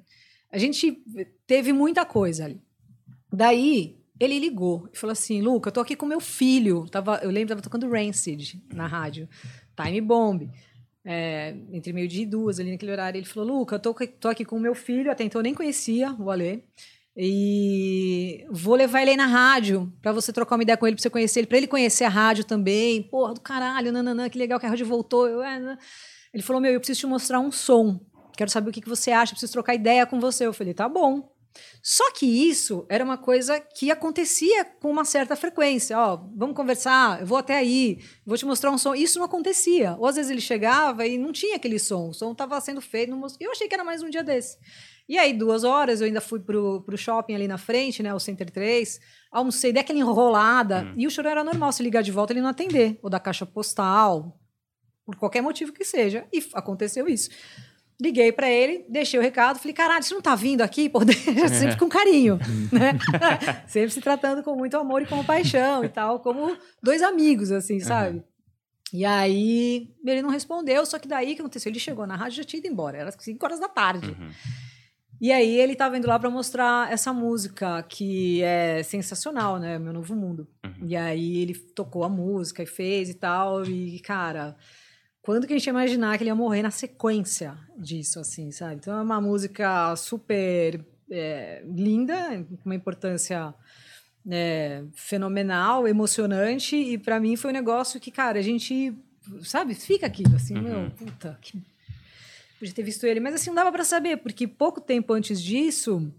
a gente teve muita coisa ali. Daí, ele ligou e falou assim: Luca, eu tô aqui com meu filho. Tava, eu lembro, tava tocando Rancid na rádio, Time Bomb. É, entre meio-dia e duas, ali naquele horário. Ele falou: Luca, eu tô, tô aqui com o meu filho, até então eu nem conhecia o Alê. E vou levar ele aí na rádio pra você trocar uma ideia com ele, pra você conhecer ele, pra ele conhecer a rádio também. Porra, do caralho, nananã, que legal que a rádio voltou. Eu, é, né? Ele falou: Meu, eu preciso te mostrar um som. Quero saber o que, que você acha, preciso trocar ideia com você. Eu falei: Tá bom. Só que isso era uma coisa que acontecia com uma certa frequência. Ó, vamos conversar, eu vou até aí, vou te mostrar um som. Isso não acontecia. Ou às vezes ele chegava e não tinha aquele som, o som estava sendo feito. não Eu achei que era mais um dia desse. E aí, duas horas, eu ainda fui pro, pro shopping ali na frente, né? O Center 3. Almocei, dei aquela enrolada. Hum. E o chorão era normal. Se ligar de volta, ele não atender. Ou da caixa postal. Por qualquer motivo que seja. E aconteceu isso. Liguei pra ele, deixei o recado. Falei, caralho, você não tá vindo aqui? Pô, deixa [laughs] sempre com carinho, [laughs] né? [laughs] sempre se tratando com muito amor e com paixão e tal. Como dois amigos, assim, sabe? E aí, ele não respondeu. Só que daí, o que aconteceu? Ele chegou na rádio e já tinha ido embora. Era 5 horas da tarde. Uhum. E aí ele tava indo lá pra mostrar essa música que é sensacional, né? Meu Novo Mundo. Uhum. E aí ele tocou a música e fez e tal. E, cara, quando que a gente ia imaginar que ele ia morrer na sequência disso, assim, sabe? Então é uma música super é, linda, com uma importância é, fenomenal, emocionante. E pra mim foi um negócio que, cara, a gente, sabe, fica aquilo, assim, Uhum. meu, puta, que podia ter visto ele, mas assim, não dava pra saber, porque pouco tempo antes disso,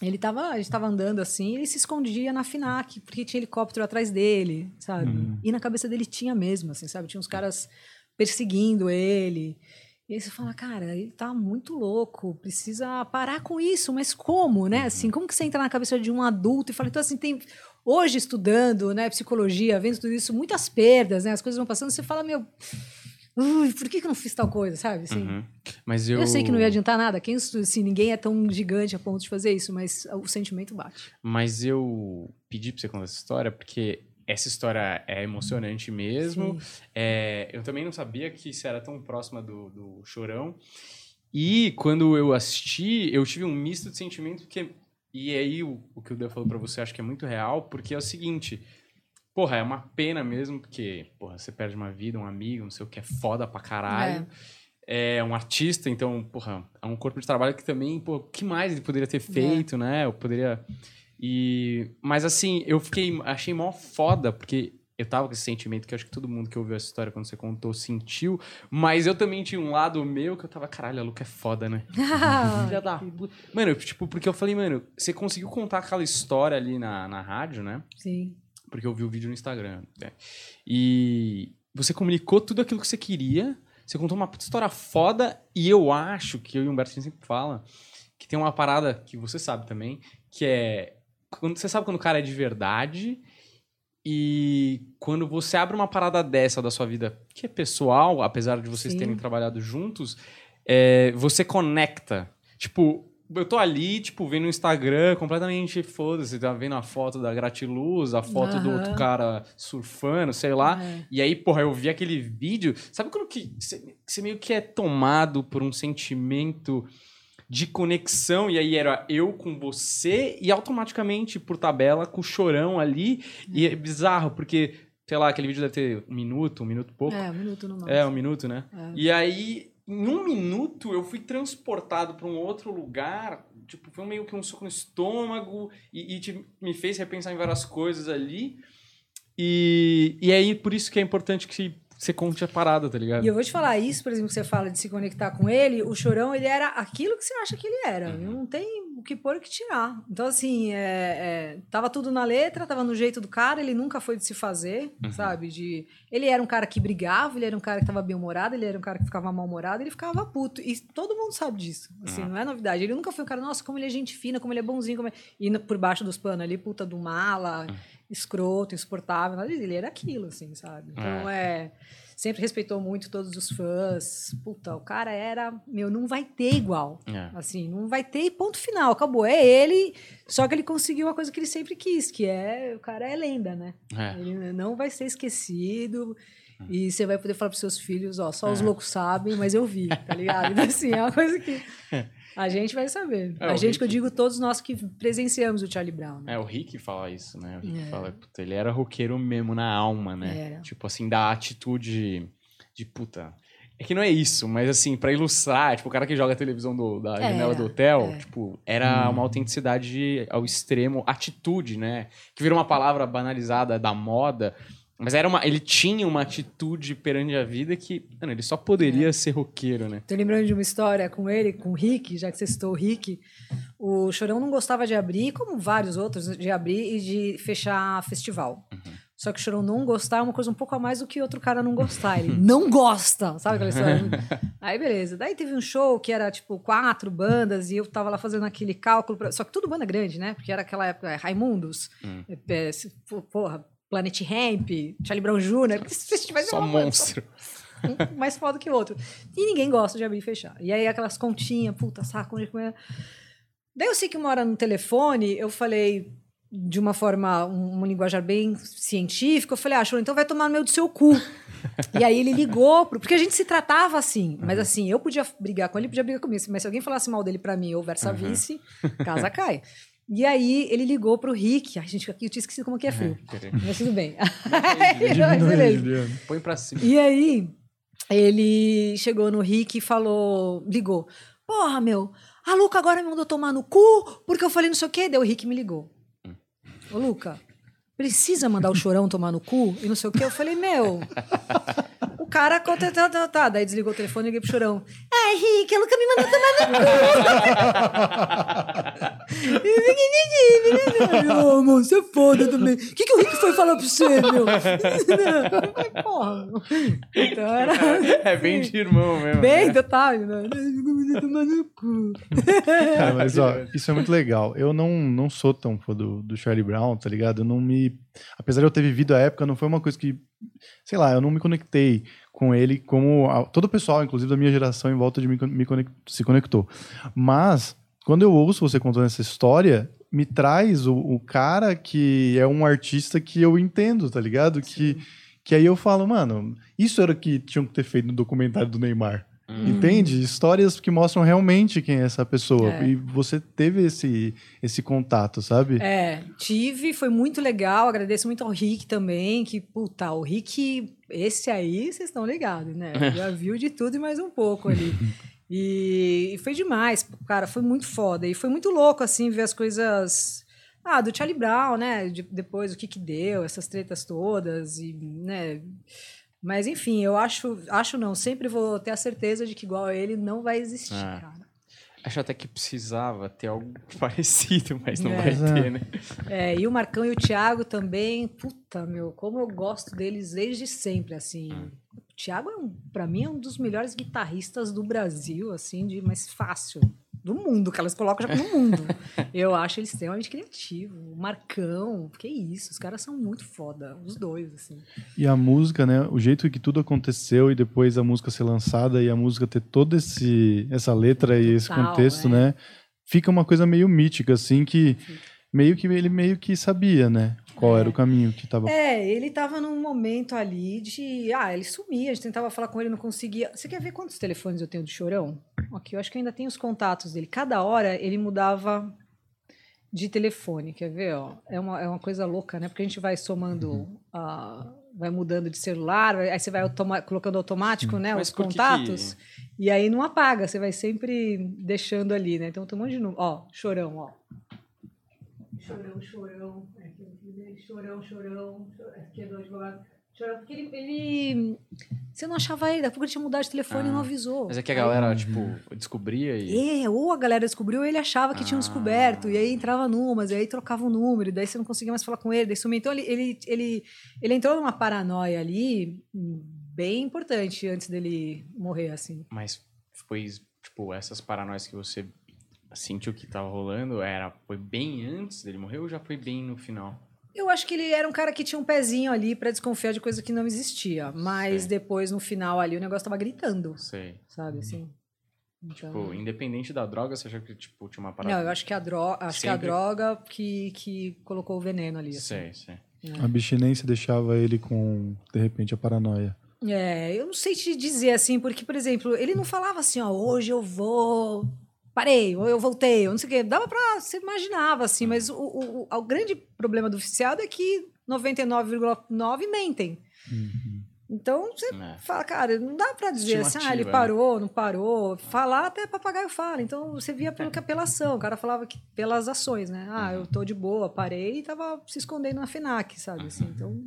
ele tava, a gente tava andando assim, ele se escondia na FINAC, porque tinha helicóptero atrás dele, sabe? E na cabeça dele tinha mesmo, assim, sabe? Tinha uns caras perseguindo ele. E aí você fala, cara, ele tá muito louco, precisa parar com isso, mas como, né? Assim, como que você entra na cabeça de um adulto e fala, então assim, tem hoje estudando, né, psicologia, vendo tudo isso, muitas perdas, né? As coisas vão passando, você fala, meu, ui, por que que eu não fiz tal coisa, sabe? Assim, Uhum. Mas eu... eu... sei que não ia adiantar nada, quem assim, ninguém é tão gigante a ponto de fazer isso, mas o sentimento bate. Mas eu pedi pra você contar essa história porque essa história é emocionante mesmo. É, eu também não sabia que isso era tão próxima do, do Chorão. E quando eu assisti, eu tive um misto de sentimento que... E aí, o, o que o Dan falou pra você, acho que é muito real, porque é o seguinte... Porra, é uma pena mesmo, porque, porra, você perde uma vida, um amigo, não sei o que, é foda pra caralho. É, um artista, então, porra, é um corpo de trabalho que também, pô, o que mais ele poderia ter feito, né? Eu poderia... E... Mas, assim, eu fiquei... Achei mó foda, porque eu tava com esse sentimento que acho que todo mundo que ouviu essa história quando você contou sentiu, mas eu também tinha um lado meu que eu tava, caralho, a Luca é foda, né? [laughs] Filha da puta. Mano, eu, tipo, porque eu falei, mano, você conseguiu contar aquela história ali na, na rádio, né? Sim. porque eu vi o vídeo no Instagram. né? E você comunicou tudo aquilo que você queria, você contou uma puta história foda, e eu acho que eu e o Humberto a gente sempre fala que tem uma parada que você sabe também, que é. Quando, você sabe quando o cara é de verdade. E quando você abre uma parada dessa da sua vida, que é pessoal, apesar de vocês Sim. terem trabalhado juntos, é, você conecta. Tipo, eu tô ali, tipo, vendo no Instagram, completamente foda-se, tá vendo a foto da Gratiluz, a foto do Aham. outro cara surfando, sei lá. É. E aí, porra, eu vi aquele vídeo. Sabe quando que você meio que é tomado por um sentimento de conexão, e aí era eu com você, e automaticamente, por tabela, com o chorão ali. E é bizarro, porque, sei lá, aquele vídeo deve ter um minuto, um minuto e pouco. É, um minuto no É, um minuto, né? É. E aí, em um minuto, eu fui transportado para um outro lugar. Tipo, foi meio que um soco no estômago e, e te- me fez repensar em várias coisas ali. E, e aí, por isso que é importante que você conte a parada, tá ligado? E eu vou te falar isso, por exemplo, que você fala de se conectar com ele, o Chorão, ele era aquilo que você acha que ele era. Uhum. Não tem o que pôr o que tirar. Então, assim, é, é, tava tudo na letra, tava no jeito do cara, ele nunca foi de se fazer, Uhum. sabe? De, ele era um cara que brigava, ele era um cara que tava bem-humorado, ele era um cara que ficava mal-humorado, ele ficava puto. E todo mundo sabe disso. Assim, Uhum. não é novidade. Ele nunca foi um cara, nossa, como ele é gente fina, como ele é bonzinho, como é... E por baixo dos panos ali, puta do mala, Uhum. Escroto, insuportável. nada disso. Ele era aquilo, assim, sabe? Então, é sempre respeitou muito todos os fãs. Puta, o cara era, meu, não vai ter igual. É. Assim, não vai ter ponto final, acabou. É ele, só que ele conseguiu a coisa que ele sempre quis, que é, o cara é lenda, né? É. Ele não vai ser esquecido. E você vai poder falar pros seus filhos, ó, só os É. loucos sabem, mas eu vi, tá ligado? Então, assim, é uma coisa que [laughs] a gente vai saber. É, a gente que eu Rick- digo, todos nós que presenciamos o Charlie Brown, né? É, o Rick fala isso, né? O Rick É. fala, puta, ele era roqueiro mesmo na alma, né? Era. Tipo assim, da atitude de puta. É que não é isso, mas assim, pra ilustrar, tipo, o cara que joga a televisão do- da É, janela do hotel, é. tipo, era uma autenticidade ao extremo, atitude, né? Que virou uma palavra banalizada da moda, mas era uma, ele tinha uma atitude perante a vida que, mano, ele só É. poderia ser roqueiro, né? Tô lembrando de uma história com ele, com o Rick, já que você citou o Rick. O Chorão não gostava de abrir, como vários outros, de abrir e de fechar festival. Só que o Chorão não gostar é uma coisa um pouco a mais do que outro cara não gostar. Ele não gosta, sabe aquela história? [laughs] Aí, beleza. Daí teve um show que era, tipo, quatro bandas e eu tava lá fazendo aquele cálculo. pra- Só que tudo banda grande, né? Porque era aquela época, é, Raimundos, Hum. é, é, porra, Planet Ramp, Charlie Brown Jr. Se tivesse Só uma monstro. um mais foda que o outro. E ninguém gosta de abrir e fechar. E aí aquelas continhas, puta, saco, onde é que é? Daí eu sei que uma hora no telefone, eu falei de uma forma, um, um linguajar bem científica, eu falei, ah, Choro, então vai tomar no meu do seu cu. e aí ele ligou, pro- porque a gente se tratava assim, mas assim, eu podia brigar com ele, podia brigar comigo, mas se alguém falasse mal dele pra mim ou versa Uhum. vice, casa cai. E aí ele ligou pro Rick, ai gente, aqui eu tinha esquecido como que é frio, mas tudo bem. [laughs] Põe pra cima. E aí, ele chegou no Rick e falou, ligou. Porra, meu, a Luca agora me mandou tomar no cu porque eu falei não sei o quê. Daí o Rick me ligou. Ô, Luca, precisa mandar o chorão tomar no cu e não sei o quê? Eu falei, meu. O cara conta, tá, tá, tá. Daí desligou o telefone e liguei pro chorão. Ai, Rick, a Luca me mandou tomar no cu. [laughs] Ô, mano, você é foda também. O que, que o Rick foi falar pra você, meu? Eu falei, porra. Então era. É bem de irmão mesmo. Bem né? total. Né? Tomar no cu. Cara, mas ó, [laughs] isso é muito legal. Eu não, não sou tão fã do, do Charlie Brown, tá ligado? Eu não me. Apesar de eu ter vivido a época, não foi uma coisa que. Sei lá, eu não me conectei com ele como. a- todo o pessoal, inclusive da minha geração, em volta de mim, me conec- se conectou. Mas, quando eu ouço você contando essa história, me traz o, o cara que é um artista que eu entendo, tá ligado? Que, que aí eu falo, mano, isso era o que tinham que ter feito no documentário do Neymar. Hum. Entende? Histórias que mostram realmente quem é essa pessoa. É. E você teve esse, esse contato, sabe? É, tive, foi muito legal. Agradeço muito ao Rick também. Que, puta, o Rick, esse aí, vocês estão ligados, né? [laughs] Já viu de tudo e mais um pouco ali. E, e foi demais, cara, foi muito foda. E foi muito louco, assim, ver as coisas. Ah, do Charlie Brown, né? De- depois o que que deu, essas tretas todas, e, né? Mas enfim, eu acho, acho não, sempre vou ter a certeza de que igual a ele não vai existir, Ah. cara. Acho até que precisava ter algo [laughs] parecido, mas não É. vai é. ter, né? É, e o Marcão e o Thiago também, puta, meu, como eu gosto deles desde sempre, assim. O Thiago, é um, pra mim, é um dos melhores guitarristas do Brasil, assim, de mais fácil. Do mundo, que elas colocam já no mundo. [laughs] Eu acho eles extremamente criativos. O Marcão, que isso, os caras são muito foda, os dois, assim. E a música, né? O jeito que tudo aconteceu e depois a música ser lançada e a música ter toda esse, essa letra e esse Total, contexto, é. né? Fica uma coisa meio mítica, assim, que meio que ele meio que sabia, né? Qual É. era o caminho que tava. É, ele tava num momento ali de. Ah, ele sumia, a gente tentava falar com ele, não conseguia. Você quer ver quantos telefones eu tenho de chorão? Aqui, eu acho que eu ainda tenho os contatos dele. Cada hora ele mudava de telefone, quer ver? Ó? É, uma, é uma coisa louca, né? Porque a gente vai somando. ah, vai mudando de celular, aí você vai automa- colocando automático, né? Mas os por que contatos. E aí não apaga, você vai sempre deixando ali, né? Então tem um monte de número. Ó, chorão, ó. Chorão, chorão. Aqui, aqui, Chorão, chorão. chorão, Aqui é do advogado. Porque ele, ele- Você não achava ele, daqui a pouco ele tinha mudado de telefone e não Ah, avisou. Mas é que a galera, tipo, descobria e. É, ou a galera descobriu ou ele achava que tinham Ah. descoberto, e aí entrava numas, e aí trocava o número, e daí você não conseguia mais falar com ele, daí sumia. Então ele, ele, ele, ele entrou numa paranoia ali hum, bem importante antes dele morrer, assim. Mas foi, tipo, essas paranoias que você sentiu que tava rolando, era, foi bem antes dele morrer ou já foi bem no final? Eu acho que ele era um cara que tinha um pezinho ali pra desconfiar de coisa que não existia, mas Sei. depois, no final ali, o negócio tava gritando, Sei. sabe, assim. Então... Tipo, independente da droga, você achou que, tipo, tinha uma parada? Não, eu acho que a droga, acho que é a Sempre- droga que, que colocou o veneno ali. assim. Sei, sei. A abstinência deixava ele com, de repente, a paranoia. É, eu não sei te dizer assim, porque, por exemplo, ele não falava assim, ó, hoje eu vou. Parei, ou eu voltei, ou não sei o quê. Dava pra. Você imaginava, assim, mas o, o, o- o grande problema do oficiado é que 99,9 mentem. Então, você É. fala, cara, não dá pra dizer assim, ah, ele né? parou, não parou. Falar até papagaio fala. Então, você via pelo que pela ação. O cara falava que pelas ações, né? Ah, Uhum. eu tô de boa, parei e tava se escondendo na FENAC, sabe? Assim, então,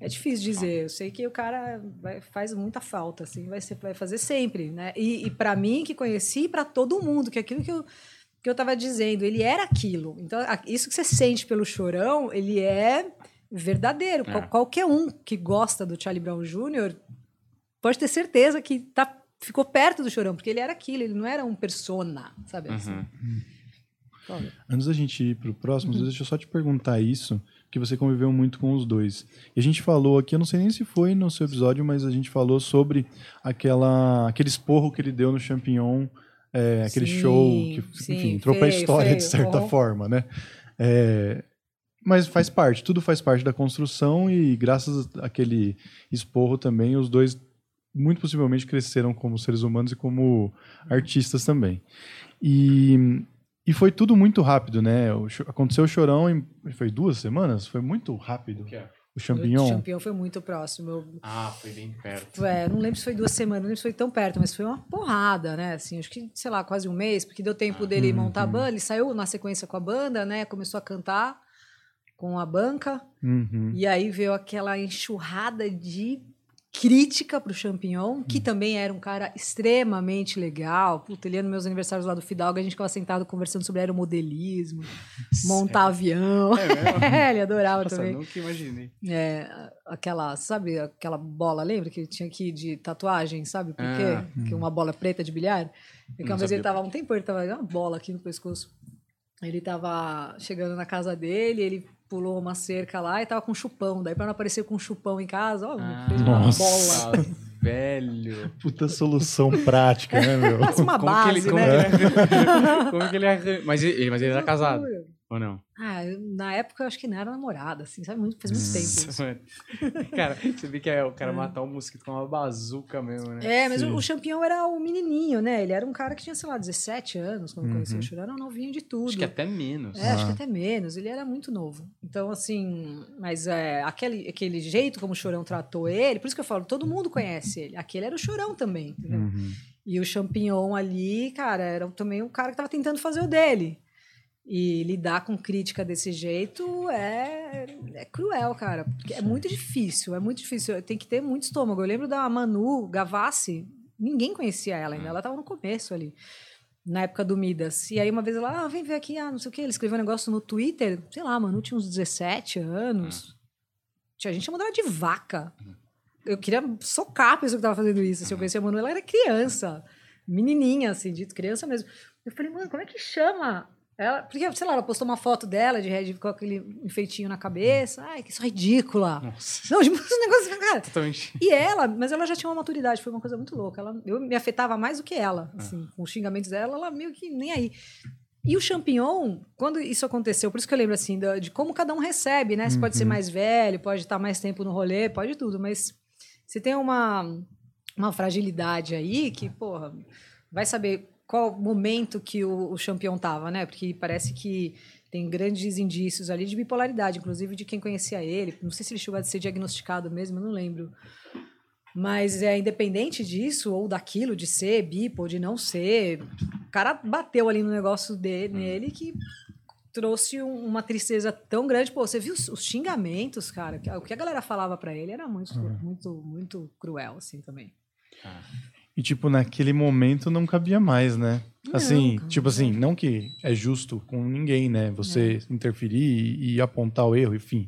é difícil dizer. Eu sei que o cara vai- faz muita falta, assim, vai, ser, vai fazer sempre, né? E, e para mim, que conheci, e para todo mundo, que é aquilo que eu, que eu tava dizendo, ele era aquilo. Então, isso que você sente pelo chorão, ele é verdadeiro. É. Qual- Qualquer um que gosta do Charlie Brown Jr. pode ter certeza que tá, ficou perto do Chorão, porque ele era aquilo, ele não era um persona, sabe? assim? Uhum. Antes da gente ir pro próximo, Uhum. deixa eu só te perguntar isso, que você conviveu muito com os dois. E a gente falou aqui, eu não sei nem se foi no seu episódio, mas a gente falou sobre aquela, aquele esporro que ele deu no Champignon, é, aquele Sim, show que, sim, enfim, entrou pra feio, história de feio. certa Uhum. forma, né? É, mas faz parte, tudo faz parte da construção e graças àquele esporro também, os dois muito possivelmente cresceram como seres humanos e como artistas também. E, e foi tudo muito rápido, né? O cho- aconteceu o chorão em foi duas semanas? Foi muito rápido. que é? O champignon. O Champignon foi muito próximo. Eu, Ah, foi bem perto. é, não lembro se foi duas semanas, não lembro se foi tão perto, mas foi uma porrada, né? Assim, acho que, sei lá, quase um mês, porque deu tempo dele montar a banda, ele saiu na sequência com a banda, né? Começou a cantar com a banca, Uhum. e aí veio aquela enxurrada de crítica pro Champignon, que também era um cara extremamente legal. Puta, ele ia nos meus aniversários lá do Fidalgo, a gente ficava sentado conversando sobre aeromodelismo, [laughs] montar avião. É? [laughs] É, ele adorava Nossa, também. nunca imaginei. É, aquela, sabe, aquela bola, lembra que tinha aqui de tatuagem, sabe por quê? Ah. Que uma bola preta de bilhar. É que uma vez ele tava, um tempo ele tava uma bola aqui no pescoço. Ele tava chegando na casa dele, ele pulou uma cerca lá e tava com um chupão. Daí pra não aparecer com um chupão em casa, ó, Ah, fez uma Nossa. bola. Ah, velho. Puta solução prática, né, meu? Parece uma Como que ele, base, como né? que ele, [laughs] como que ele arran... Mas ele, mas ele era casado, ou não? Ah, eu- na época eu acho que não era namorada, assim, sabe? Muito, faz muito tempo. [laughs] Cara, você vê que é o cara matar um mosquito com uma bazuca mesmo, né? É, mas Sim. o, o Champion era o menininho, né? Ele era um cara que tinha, sei lá, 17 anos quando Uhum. conheceu o Chorão. Era um novinho de tudo. Acho que até menos. É, acho que Ah. até menos. Ele era muito novo. Então, assim, mas é, aquele, aquele jeito como o Chorão tratou ele, por isso que eu falo, todo mundo conhece ele. Aquele era o Chorão também, entendeu? Uhum. E o Champignon ali, cara, era também um cara que tava tentando fazer o dele. E lidar com crítica desse jeito é, é cruel, cara. Porque é muito difícil, é muito difícil. Tem que ter muito estômago. Eu lembro da Manu Gavassi, ninguém conhecia ela ainda, ela tava no começo ali, na época do Midas. E aí uma vez ela, ah, vem ver aqui, ah, não sei o quê. Ele escreveu um negócio no Twitter, sei lá, a Manu tinha uns 17 anos. Tinha gente chamando ela de vaca. Eu queria socar a pessoa que tava fazendo isso. Se eu conhecia a Manu, ela era criança, menininha, assim, dito criança mesmo. Eu falei, mano, como é que chama? Ela, porque, sei lá, ela postou uma foto dela de Red com aquele enfeitinho na cabeça. Ai, que isso ridícula. Nossa. Não, tipo, [laughs] um negócio, cara. Totalmente. E ela, mas ela já tinha uma maturidade, foi uma coisa muito louca. Ela, eu me afetava mais do que ela, Ah. assim, com os xingamentos dela, ela meio que nem aí. E o champignon, quando isso aconteceu, por isso que eu lembro assim, da- de como cada um recebe, né? Você pode ser mais velho, pode estar mais tempo no rolê, pode tudo, mas você tem uma, uma fragilidade aí que, porra, vai saber qual momento que o, o campeão tava, né? Porque parece que tem grandes indícios ali de bipolaridade, inclusive de quem conhecia ele. Não sei se ele chegou a ser diagnosticado mesmo, eu não lembro. Mas é independente disso ou daquilo, de ser bipo ou de não ser, o cara bateu ali no negócio dele, nele que trouxe um- uma tristeza tão grande. Pô, você viu os, os xingamentos, cara? que- O que a galera falava pra ele era muito, muito, muito cruel, assim, também. E, tipo, naquele momento não cabia mais, né? Assim, cara, tipo assim, não que é justo com ninguém, né? Você interferir e, e apontar o erro, enfim.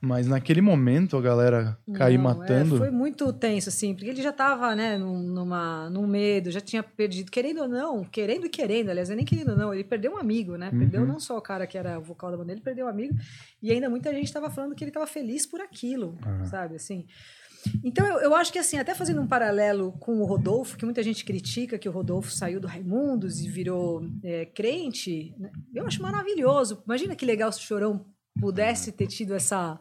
Mas naquele momento a galera cair Não, é, matando. foi muito tenso, assim, porque ele já tava, né, num, numa, num medo, já tinha perdido, querendo ou não, querendo e querendo, aliás, não é nem querendo ou não, ele perdeu um amigo, né? Perdeu Uhum. não só o cara que era o vocal da banda, ele perdeu um amigo, e ainda muita gente tava falando que ele tava feliz por aquilo, Ah. sabe, assim. Então, eu, eu acho que, assim, até fazendo um paralelo com o Rodolfo, que muita gente critica que o Rodolfo saiu do Raimundos e virou é, crente, né? eu acho maravilhoso. Imagina que legal se o Chorão pudesse ter tido essa,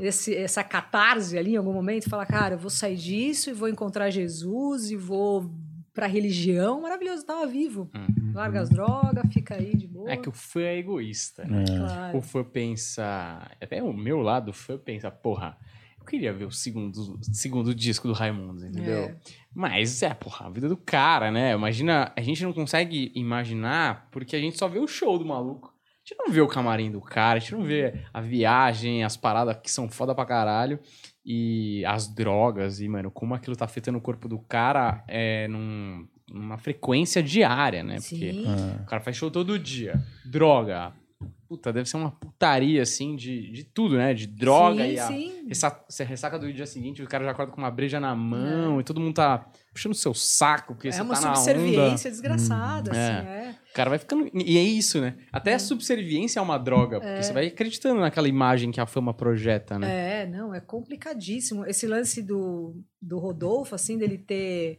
esse- essa catarse ali em algum momento e falar, cara, eu vou sair disso e vou encontrar Jesus e vou pra religião. Maravilhoso, tava vivo. Larga as drogas, fica aí de boa. É que o fã é egoísta. É. né? Claro. O fã pensa. Até o meu lado, o fã pensa, porra, queria ver o segundo, segundo disco do Raimundo, entendeu? É. Mas é, porra, a vida do cara, né? Imagina, a gente não consegue imaginar porque a gente só vê o show do maluco. A gente não vê o camarim do cara, a gente não vê a viagem, as paradas que são foda pra caralho. E as drogas, e, mano, como aquilo tá afetando o corpo do cara é num- numa frequência diária, né? Porque Sim. Ah, o cara faz show todo dia. Droga. Puta, deve ser uma putaria, assim, de, de tudo, né? De droga sim, e a sim. ressa- você ressaca do dia seguinte, o cara já acorda com uma breja na mão e todo mundo tá puxando o seu saco, porque É você uma tá na onda. subserviência desgraçada, É. assim, é. O cara vai ficando. E é isso, né? Até a subserviência é uma droga, porque você vai acreditando naquela imagem que a fama projeta, né? É, não, é complicadíssimo. Esse lance do, do Rodolfo, assim, dele ter.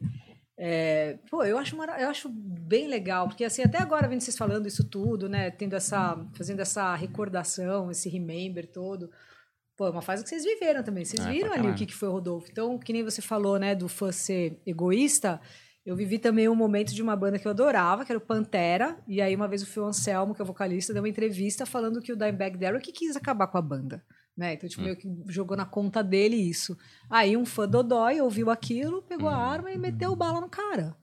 É, pô, eu acho, eu acho bem legal, porque assim, até agora vendo vocês falando isso tudo, né? Tendo essa. fazendo essa recordação, esse remember todo. Pô, é uma fase que vocês viveram também. Vocês É, viram ali o que, que foi o Rodolfo. Então, que nem você falou, né, do fã ser egoísta. Eu vivi também um momento de uma banda que eu adorava, que era o Pantera. E aí, uma vez o Phil Anselmo, que é o vocalista, deu uma entrevista falando que o Dimebag Darrell quis acabar com a banda. Né? Então, tipo, meio que jogou na conta dele isso. Aí um fã dodói ouviu aquilo, pegou a arma e meteu bala no cara.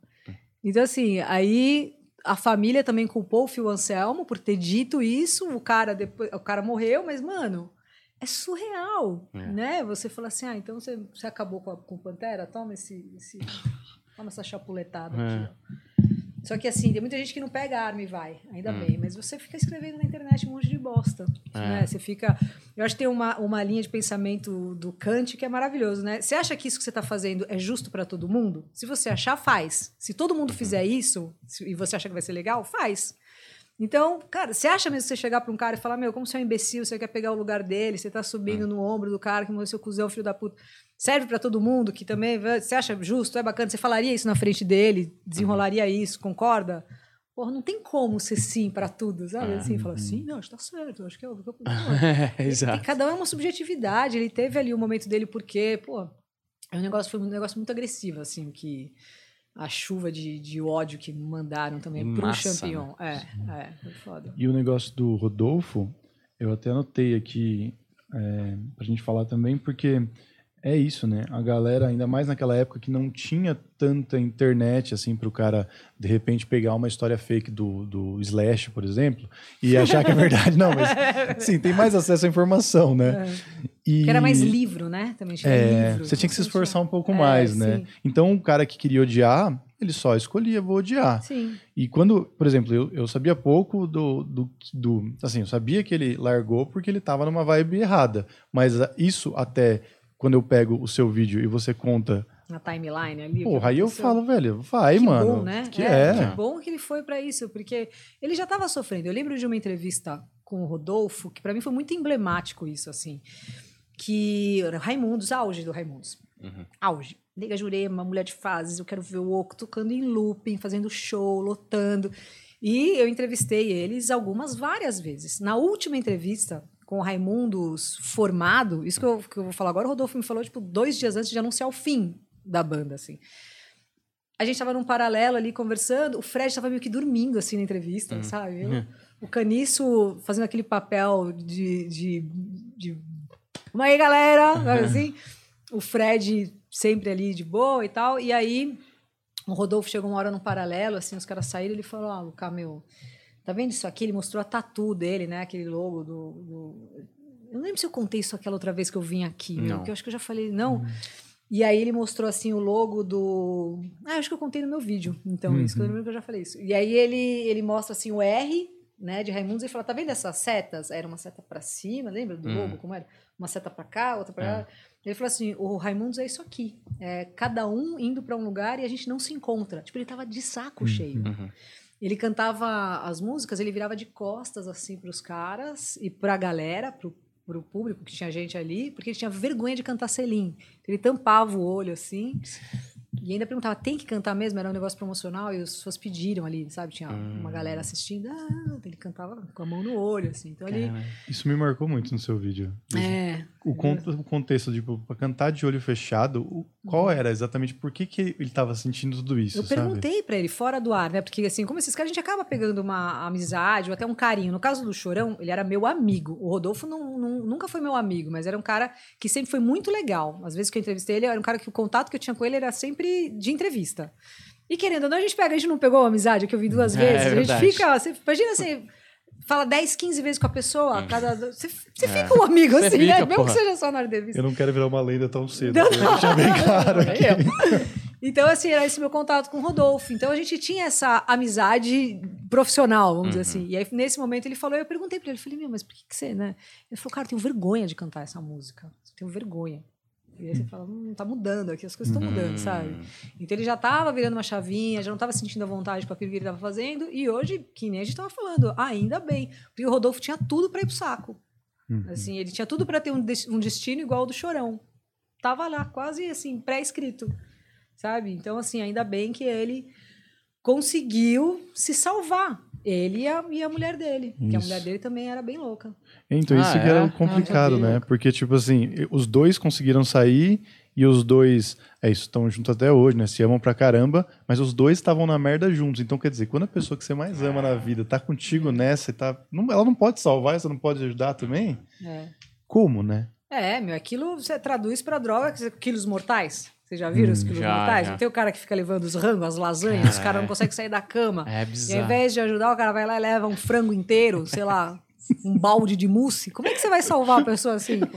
Então, assim, aí a família também culpou o Phil Anselmo por ter dito isso. O cara, depois, o cara morreu, mas, mano, é surreal, É. né? Você fala assim, ah, então você, você acabou com, a, com o Pantera? Toma esse... esse toma essa chapuletada É. aqui, ó. Só que assim, tem muita gente que não pega arma e vai, ainda Hum. bem. Mas você fica escrevendo na internet um monte de bosta. É. Né? Você fica. Eu acho que tem uma, uma linha de pensamento do Kant que é maravilhoso, né? Você acha que isso que você está fazendo é justo para todo mundo? Se você achar, faz. Se todo Uhum. mundo fizer isso se- e você acha que vai ser legal, faz. Então, cara, você acha mesmo que você chegar para um cara e falar, meu, como você é um imbecil, você quer pegar o lugar dele, você tá Hum. subindo no ombro do cara que morreu seu cuzão, filho da puta. Serve para todo mundo que também. Você acha justo, é bacana? Você falaria isso na frente dele, desenrolaria isso, concorda? Porra, não tem como ser sim para tudo, sabe? Assim, fala sim, não, acho que tá certo, acho que é o que eu. [laughs] É, exato. E cada um é uma subjetividade. Ele teve ali o momento dele porque, pô, é um negócio, foi um negócio muito agressivo, assim, que a chuva de, de ódio que mandaram também Em pro massa, Champion. É, é, foi foda. E o negócio do Rodolfo, eu até anotei aqui é, pra gente falar também, porque é isso, né? A galera, ainda mais naquela época que não tinha tanta internet, assim, pro cara, de repente, pegar uma história fake do, do Slash, por exemplo, e achar que é verdade. Não, mas, [laughs] sim, tem mais acesso à informação, né? E... Porque era mais livro, né? Também tinha É, livro. você tinha que se esforçar um pouco É, mais, né? sim. Então, o cara que queria odiar, ele só escolhia, vou odiar. Sim. E quando, por exemplo, eu, eu sabia pouco do, do, do. Assim, eu sabia que ele largou porque ele tava numa vibe errada. Mas isso até quando eu pego o seu vídeo e você conta. Na timeline ali. Porra, aí eu falo, velho, vai, que mano. bom, né? Que é. Que bom que ele foi pra isso, porque ele já estava sofrendo. Eu lembro de uma entrevista com o Rodolfo, que pra mim foi muito emblemático isso, assim. Que era Raimundos, auge do Raimundos. Uhum. Auge. Liga Jurema, Mulher de Fases, eu quero ver o Oco tocando em looping, fazendo show, lotando. E eu entrevistei eles algumas, várias vezes. Na última entrevista, com o Raimundos formado, isso que eu, que eu vou falar agora, o Rodolfo me falou, tipo, dois dias antes de anunciar o fim da banda, assim. A gente tava num paralelo ali conversando, o Fred tava meio que dormindo, assim, na entrevista, sabe? Eu- o Caniço fazendo aquele papel de... de, de Vamos aí, galera! sabe assim? O Fred sempre ali de boa e tal. E aí, o Rodolfo chegou uma hora num paralelo, assim, os caras saíram, ele falou, ah, Luca, meu... Tá vendo isso aqui? Ele mostrou a tatu dele, né? Aquele logo do... do... Eu não lembro se eu contei isso aquela outra vez que eu vim aqui, meu, Não. porque eu acho que eu já falei, não. E aí ele mostrou assim o logo do. Ah, acho que eu contei no meu vídeo. Então, isso que eu lembro que eu já falei isso. E aí ele, ele mostra assim o R, né, de Raimundos e fala: tá vendo essas setas? Era uma seta pra cima, lembra do Hum. logo? Como era? Uma seta pra cá, outra pra lá. Ele falou assim: o Raimundos é isso aqui. É cada um indo pra um lugar e a gente não se encontra. Tipo, ele tava de saco cheio. Uhum. Ele cantava as músicas, ele virava de costas assim para os caras e para a galera, pro, pro público que tinha gente ali, porque ele tinha vergonha de cantar Selim. Ele tampava o olho assim. E ainda perguntava, tem que cantar mesmo? Era um negócio promocional e as pessoas pediram ali, sabe? Tinha uma galera assistindo, ah, ele cantava com a mão no olho, assim. Então ele. Isso me marcou muito no seu vídeo. É, O, o contexto, tipo, pra cantar de olho fechado, o- qual era exatamente por que, que ele tava sentindo tudo isso, Uhum. Eu sabe? perguntei pra ele, fora do ar, né? Porque, assim, como esses caras, a gente acaba pegando uma amizade ou até um carinho. No caso do Chorão, ele era meu amigo. O Rodolfo não, não- nunca foi meu amigo, mas era um cara que sempre foi muito legal. Às vezes que eu entrevistei ele, era um cara que o contato que eu tinha com ele era sempre de entrevista. E querendo ou não, a gente pega, a gente não pegou a amizade que eu vi duas [laughs] É, vezes. é a gente fica. Você, imagina assim. Fala 10, 15 vezes com a pessoa, cada. Você, você fica um amigo Você assim, fica, né? Mesmo porra. que seja só na entrevista. Eu não quero virar uma lenda tão cedo. Não, vou deixar bem claro É aqui. eu. Então, assim, era esse meu contato com o Rodolfo. Então, a gente tinha essa amizade profissional, vamos dizer assim. E aí, nesse momento, ele falou, eu perguntei pra ele, eu falei, meu, mas por que, que você, né? Ele falou, cara, eu tenho vergonha de cantar essa música. Eu tenho vergonha. E aí você fala, hum, tá mudando aqui, as coisas estão mudando, sabe? Então ele já tava virando uma chavinha, já não tava sentindo a vontade com aquilo que ele tava fazendo. E hoje, que nem a gente tava falando, ainda bem. Porque o Rodolfo tinha tudo pra ir pro saco. Assim, ele tinha tudo pra ter um, um destino igual ao do Chorão. Tava lá, quase assim, pré-escrito. Sabe? Então, assim, ainda bem que ele conseguiu se salvar. Ele e a, e a mulher dele. Porque a Isso. mulher dele também era bem louca. Então, isso Ah, que era é? o complicado, Ah, né? sabia. Porque, tipo assim, os dois conseguiram sair e os dois, é isso, estão juntos até hoje, né? Se amam pra caramba, mas os dois estavam na merda juntos. Então, quer dizer, quando a pessoa que você mais ama na vida tá contigo nessa e tá. não- ela não pode salvar, você não pode ajudar também? É. Como, né? É, meu, aquilo você traduz pra droga, quilos mortais. Vocês já viram os quilos já, mortais? já. Não tem o cara que fica levando os rangos, as lasanhas, os Cara, caras é. não conseguem sair da cama. É E bizarro. ao invés de ajudar, o cara vai lá e leva um frango inteiro, sei lá, um balde de mousse. Como é que você vai salvar a pessoa assim? [laughs]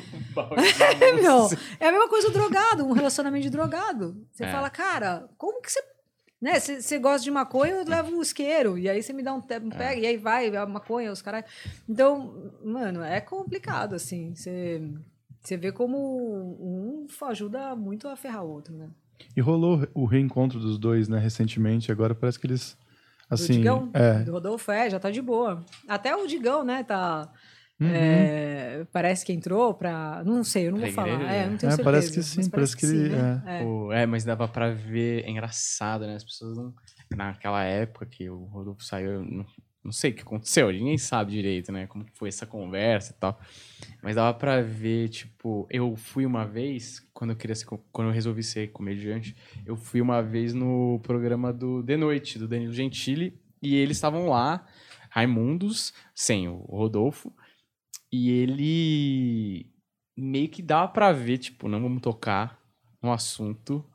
É, [laughs] meu, é a mesma coisa o drogado, um relacionamento de drogado. Você É. fala, cara, como que você. Né, você gosta de maconha, eu levo o isqueiro. E aí você me dá um, um pega, e aí vai, a maconha, os caras. Então, mano, é complicado, assim. Você, você vê como um ajuda muito a ferrar o outro, né? E rolou o reencontro dos dois, né, recentemente. Agora parece que eles. do Assim. Digão, é. do Rodolfo, é, já tá de boa. Até o Digão, né, tá. Uhum. é, parece que entrou pra. Não sei, eu não Pra vou falar. igreja? É, eu não tenho É, certeza. parece que sim, mas parece que ele- né? É. Pô, é, mas dava pra ver. É engraçado, né? As pessoas não. Naquela época que o Rodolfo saiu, não, sei o que aconteceu, [laughs] ninguém sabe direito, né? Como que foi essa conversa e tal. Mas dava pra ver, tipo, eu fui uma vez, quando eu queria ser, quando eu resolvi ser comediante, eu fui uma vez no programa do De Noite, do Danilo Gentili, e eles estavam lá, Raimundos, sem o Rodolfo, e ele meio que dava pra ver, tipo, não vamos tocar no assunto.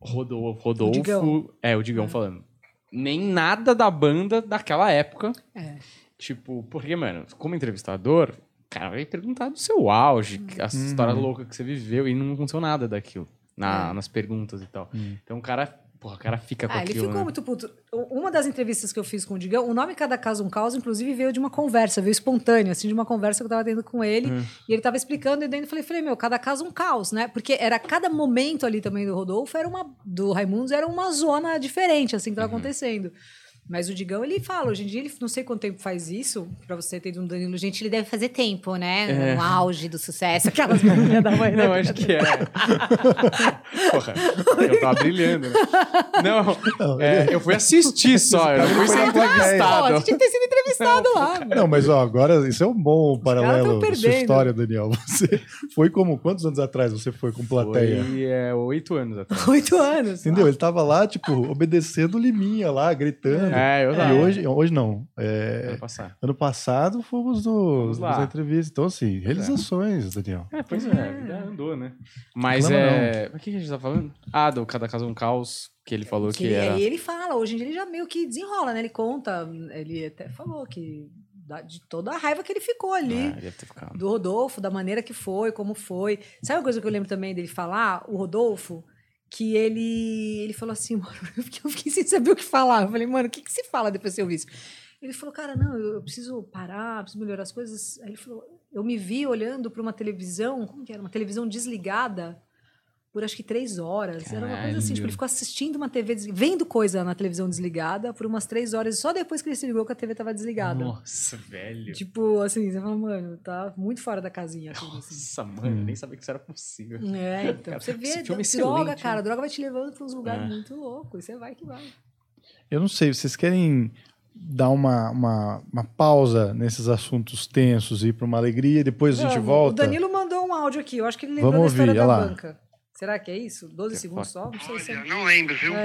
Rodolfo, Rodolfo Digão. é, o Digão falando. Nem nada da banda daquela época. É. Tipo, porque, mano, como entrevistador, o cara vai perguntar do seu auge, as Uhum. histórias loucas que você viveu, e não aconteceu nada daquilo na- É. nas perguntas e tal. Uhum. Então o cara, porra, o cara fica com Ah, ele aquilo. ficou né? muito puto. Uma das entrevistas que eu fiz com o Digão, o nome Cada Caso um Caos, inclusive, veio de uma conversa, veio espontâneo, assim, de uma conversa que eu tava tendo com ele. Hum. E ele tava explicando, e daí eu falei, falei, meu, cada caso um caos, né? Porque era cada momento ali também do Rodolfo, era uma. Do Raimundos, era uma zona diferente, assim, que Uhum. tava acontecendo. Mas o Digão, ele fala, hoje em dia, ele não sei quanto tempo faz isso, pra você ter um Danilo Gente, ele deve fazer tempo, né? É. No auge do sucesso, aquelas [laughs] meninas da mãe, né? Não, acho que é. Porra, eu tava brilhando. Né? Não, é, eu fui assistir só, eu não fui ser plateia. Pô, entrevistado. você tinha que ter sido entrevistado lá. Não, mas ó, agora isso é um bom paralelo da sua história, Daniel. Você foi como quantos anos atrás você foi com plateia? Foi é, oito anos atrás. Oito anos. Entendeu? Ele tava lá, tipo, obedecendo o Liminha lá, gritando. É, eu E tava. hoje, hoje não. É, Ano passado. ano passado fomos das entrevistas. Então, assim, realizações, Daniel. É, pois é, a vida andou, né? Mas é. Mas o que a gente tá falando? Ah, do Cada Caso um Caos, que ele falou que, Que era. aí ele fala, hoje em dia ele já meio que desenrola, né? Ele conta, ele até falou que de toda a raiva que ele ficou ali. Ah, deve ter ficado. Do Rodolfo, da maneira que foi, como foi. Sabe uma coisa que eu lembro também dele falar? O Rodolfo, que ele ele falou assim, [laughs] mano, eu fiquei, eu fiquei sem saber o que falar. Eu falei, mano, o que, que se fala depois que eu vi isso? Ele falou, cara, não, eu, eu preciso parar, preciso melhorar as coisas. Aí ele falou, eu me vi olhando para uma televisão, como que era? Uma televisão desligada por acho que três horas. Era uma coisa assim, tipo, Caralho. ele ficou assistindo uma TV, vendo coisa na televisão desligada por umas três horas, e só depois que ele se ligou que a TV tava desligada. Nossa, velho. Tipo, assim, você fala, mano, tá muito fora da casinha tudo, assim. Nossa, mano, eu nem sabia que isso era possível. É, então. Cara, Você vê, filme é droga, excelente, cara. Droga vai te levando pra uns lugares É. muito loucos. E você vai que vai. Eu não sei, vocês querem dar uma, uma, uma pausa nesses assuntos tensos e ir para uma alegria e depois a gente volta? O Danilo mandou um áudio aqui. Eu acho que ele lembrou Vamos da história ouvir, da olha lá. Será que é isso? 12 Que segundos só? Não sei se Olha, é. não lembro, viu? [laughs]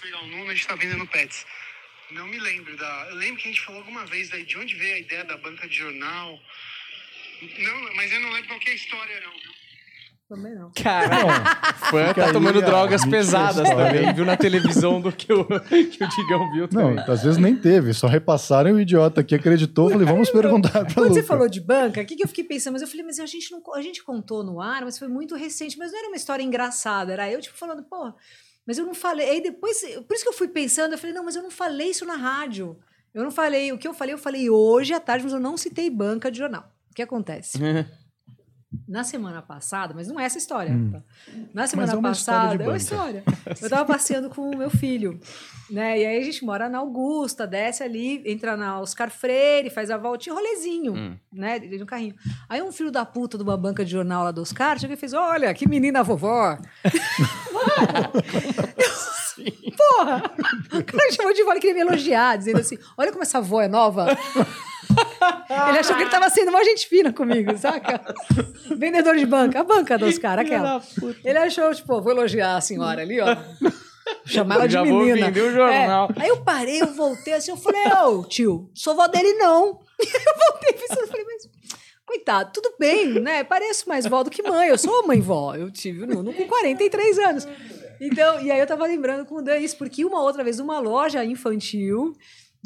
Pegar o Nuno, a gente tá vendo no Pets. Não me lembro da. Eu lembro que a gente falou alguma vez daí de onde veio a ideia da banca de jornal. Não, mas eu não lembro qual que é a história, não, viu? Também não. Caralho. [laughs] Fã Fica tá tomando drogas pesadas também. Viu na televisão do que o, [laughs] que o Digão viu Não, também. às vezes nem teve, só repassaram e o idiota aqui acreditou. Falei, vamos perguntar pra Quando você falou de banca, o que, que eu fiquei pensando? Mas eu falei, mas a gente, não, a gente contou no ar, mas foi muito recente. Mas não era uma história engraçada. Era eu, tipo, falando, pô, mas eu não falei. Aí depois, por isso que eu fui pensando, eu falei, não, mas eu não falei isso na rádio. Eu não falei. O que eu falei, eu falei hoje à tarde, mas eu não citei banca de jornal. O que acontece? [laughs] Na semana passada, mas não é essa história. Hum. tá? Na semana é uma história passada, de é uma história. Eu tava passeando com o meu filho, né? E aí a gente mora na Augusta, desce ali, entra na Oscar Freire, faz a voltinha, rolezinho, Hum. né? Dentro do carrinho. Aí um filho da puta de uma banca de jornal lá do Oscar chega e fez: Olha, que menina vovó. [laughs] Porra! O cara chamou de vó, ele queria me elogiar, dizendo assim: Olha como essa avó é nova. Ele achou que ele tava sendo uma gente fina comigo, saca? Vendedor de banca, a banca dos caras, aquela. Ele achou, tipo, vou elogiar a senhora ali, ó. Chamar ela de Já vou menina. vender o jornal. É. Aí eu parei, eu voltei assim, eu falei, ô tio, sou vó dele não. E [laughs] aí eu voltei pensando, eu falei, mas, coitado, tudo bem, né? Pareço mais vó do que mãe, eu sou mãe-vó. Eu tive o Nuno com 43 anos. Então, e aí eu tava lembrando com o Dan isso, porque uma outra vez, numa loja infantil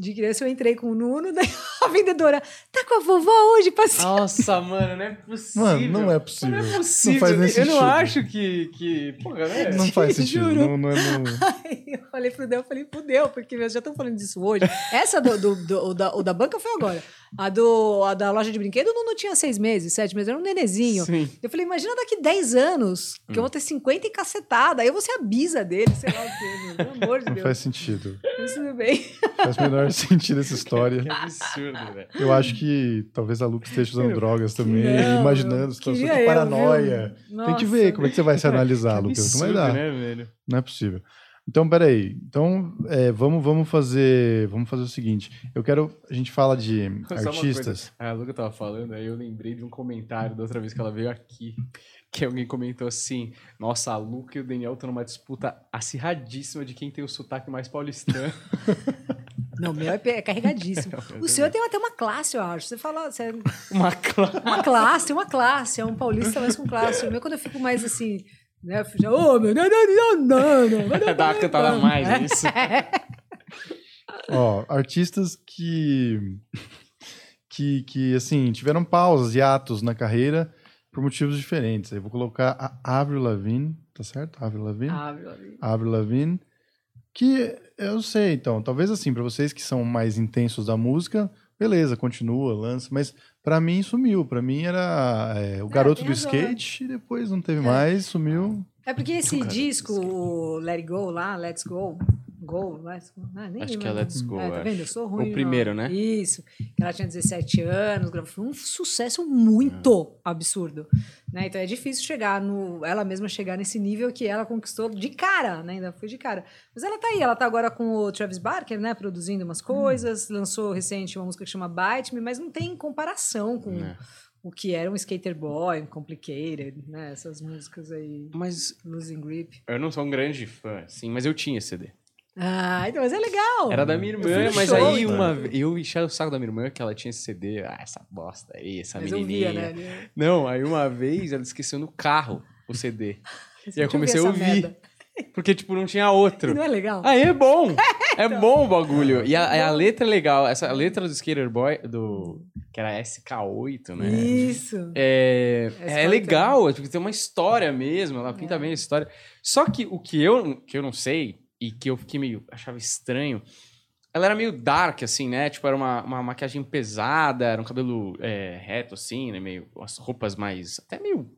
de criança, eu entrei com o Nuno, [laughs] daí a vendedora, tá com a vovó hoje, passeio? Nossa, mano, não é possível. Mano, não é possível. Não é Não possível. faz nem eu não sentido. acho que. que porra, né? Não faz sentido. Juro. Não, não é [laughs] no... Aí eu falei pro Dan, eu falei, fudeu, porque eles já estão falando disso hoje. Essa do, do, do- da, o da banca foi agora. A, do, a da loja de brinquedo, o Nuno tinha seis meses, sete meses, era um nenezinho. Sim. Eu falei, imagina daqui 10 anos, que eu vou ter 50 e cacetada. Aí eu vou ser a bisa dele, sei lá o quê, meu. Pelo amor de não Deus. faz sentido. Mas tudo bem. Faz o menor sentido essa história. Que absurdo, velho. Eu acho que talvez a Luca esteja usando drogas também, Não, imaginando situações de paranoia. Tem que ver como é que você vai se analisar, Lucas. Não vai dar. né, velho? Não é possível. Então, peraí. Então, é, vamos, vamos fazer. Vamos fazer o seguinte. Eu quero. A gente fala de [laughs] Só uma artistas. coisa. A Luca tava falando, aí eu lembrei de um comentário da outra vez que ela veio aqui. [laughs] Que alguém comentou assim: Nossa, a Luca e o Daniel estão numa disputa acirradíssima de quem tem o sotaque mais paulistano. [laughs] Não, o meu é, é carregadíssimo. Meu O seu tem até uma classe, eu acho. Você fala. Você é Uma clara. uma classe, uma classe. É um paulista mais com classe. O meu, quando eu fico mais assim. Né, já, ô, meu. Não, não, não, não, não, não, [laughs] Dá uma cantada mais, é isso. [laughs] Ó, artistas que, que, que, assim, tiveram pausas e atos na carreira por motivos diferentes. Eu vou colocar a Avril Lavigne, tá certo? Avril Lavigne? Meu amigo. Avril Lavigne, que eu sei, então, talvez assim, pra vocês que são mais intensos da música, beleza, continua, lança, mas pra mim sumiu. Pra mim era é, o garoto tem do razão, skate e depois não teve mais, sumiu. É porque esse disco, Let It Go lá, Let's Go, Go, Let's Go, ah, nem Acho lembro. que é Let's Go, É, tá vendo? Eu sou ruim. O primeiro, não. né? Isso. Ela tinha 17 anos, gravou, foi um sucesso muito absurdo. Né? Então é difícil chegar no. Ela mesma chegar nesse nível que ela conquistou de cara, né? Ainda foi de cara. Mas ela tá aí, ela tá agora com o Travis Barker, né? Produzindo umas coisas. Lançou recente uma música que chama Bite Me, mas não tem comparação com. É. O que era um Skater Boy, um Complicated, né? Essas músicas aí, Mas Losing Grip. eu não sou um grande fã, sim, mas eu tinha CD. Ah, então, mas é legal. Era da minha irmã, mas show, aí então. uma ve- eu enchi o saco da minha irmã que ela tinha esse CD. Ah, essa bosta aí, essa Mas eu menininha. via, né? Não, aí uma vez ela esqueceu no carro o CD. [laughs] E aí eu comecei a ouvir. [laughs] Porque, tipo, não tinha outro. Não é legal? Aí é bom. [laughs] É Então. bom o bagulho. E a, a letra é legal. Essa a letra do Skater Boy, do. Que era SK8, né? Isso. É, é foi legal, é, tipo, tem uma história mesmo, ela pinta É. bem a história. Só que o que eu, que eu não sei, e que eu fiquei meio, achava estranho, ela era meio dark, assim, né? Tipo, era uma, uma maquiagem pesada, era um cabelo é, reto, assim, né? Meio, as roupas mais, até meio,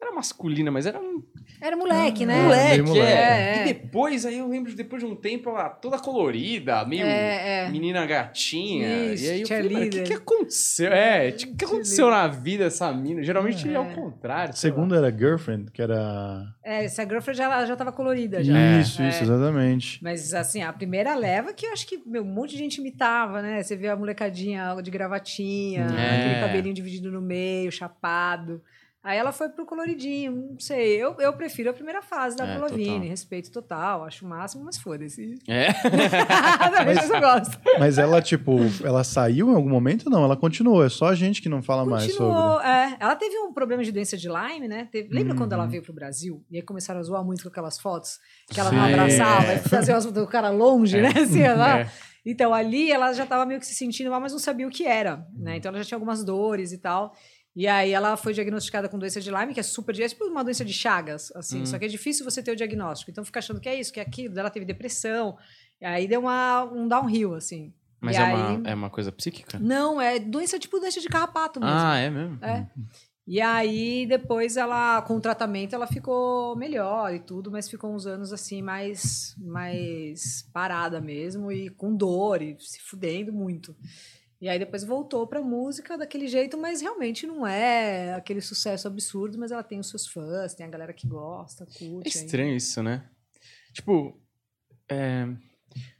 era masculina, mas era um Era moleque, né? moleque, meio moleque. é. É, é. E depois, aí eu lembro, de depois de um tempo, ela toda colorida, meio É, é. menina gatinha. Isso, e aí eu falei, o que, que aconteceu? É, o que, que aconteceu na vida dessa mina? Geralmente é, É. ao contrário. sei lá. Segundo era Girlfriend, que era. É, essa girlfriend já, já tava colorida já. Isso, isso, É. exatamente. Mas, assim, a primeira leva que eu acho que meu, um monte de gente imitava, né? Você vê a molecadinha de gravatinha, É. aquele cabelinho dividido no meio, chapado. Aí ela foi pro coloridinho, não sei. Eu, eu prefiro a primeira fase da É, total. respeito total, acho o máximo, mas foda-se. É. [laughs] mas eu gosto. Mas ela, tipo, ela saiu em algum momento? Não, ela continuou. É só a gente que não fala mais sobre. Continuou, é. Ela teve um problema de doença de Lyme, né? Teve- lembra quando ela Uhum. veio pro Brasil? E aí começaram a zoar muito com aquelas fotos que ela não Sim. abraçava, e fazia as fotos do cara longe, né? Assim, lá. [laughs] É. Então ali ela já tava meio que se sentindo mal, mas não sabia o que era, né? Então ela já tinha algumas dores e tal. E aí ela foi diagnosticada com doença de Lyme, que é super é tipo uma doença de Chagas, assim, Hum. só que é difícil você ter o diagnóstico. Então fica achando que é isso, que é aquilo. Ela teve depressão. E aí deu uma, um downhill, assim. Mas E é, aí- uma, é uma coisa psíquica? Não, é doença tipo doença de carrapato mesmo. Ah, é mesmo? É. E aí, depois ela, com o tratamento, ela ficou melhor e tudo, mas ficou uns anos assim, mais, mais parada mesmo, e com dor, e se fudendo muito. E aí depois voltou pra música daquele jeito, mas realmente não é aquele sucesso absurdo, mas ela tem os seus fãs, tem a galera que gosta, É curte. estranho isso, né? Tipo, é,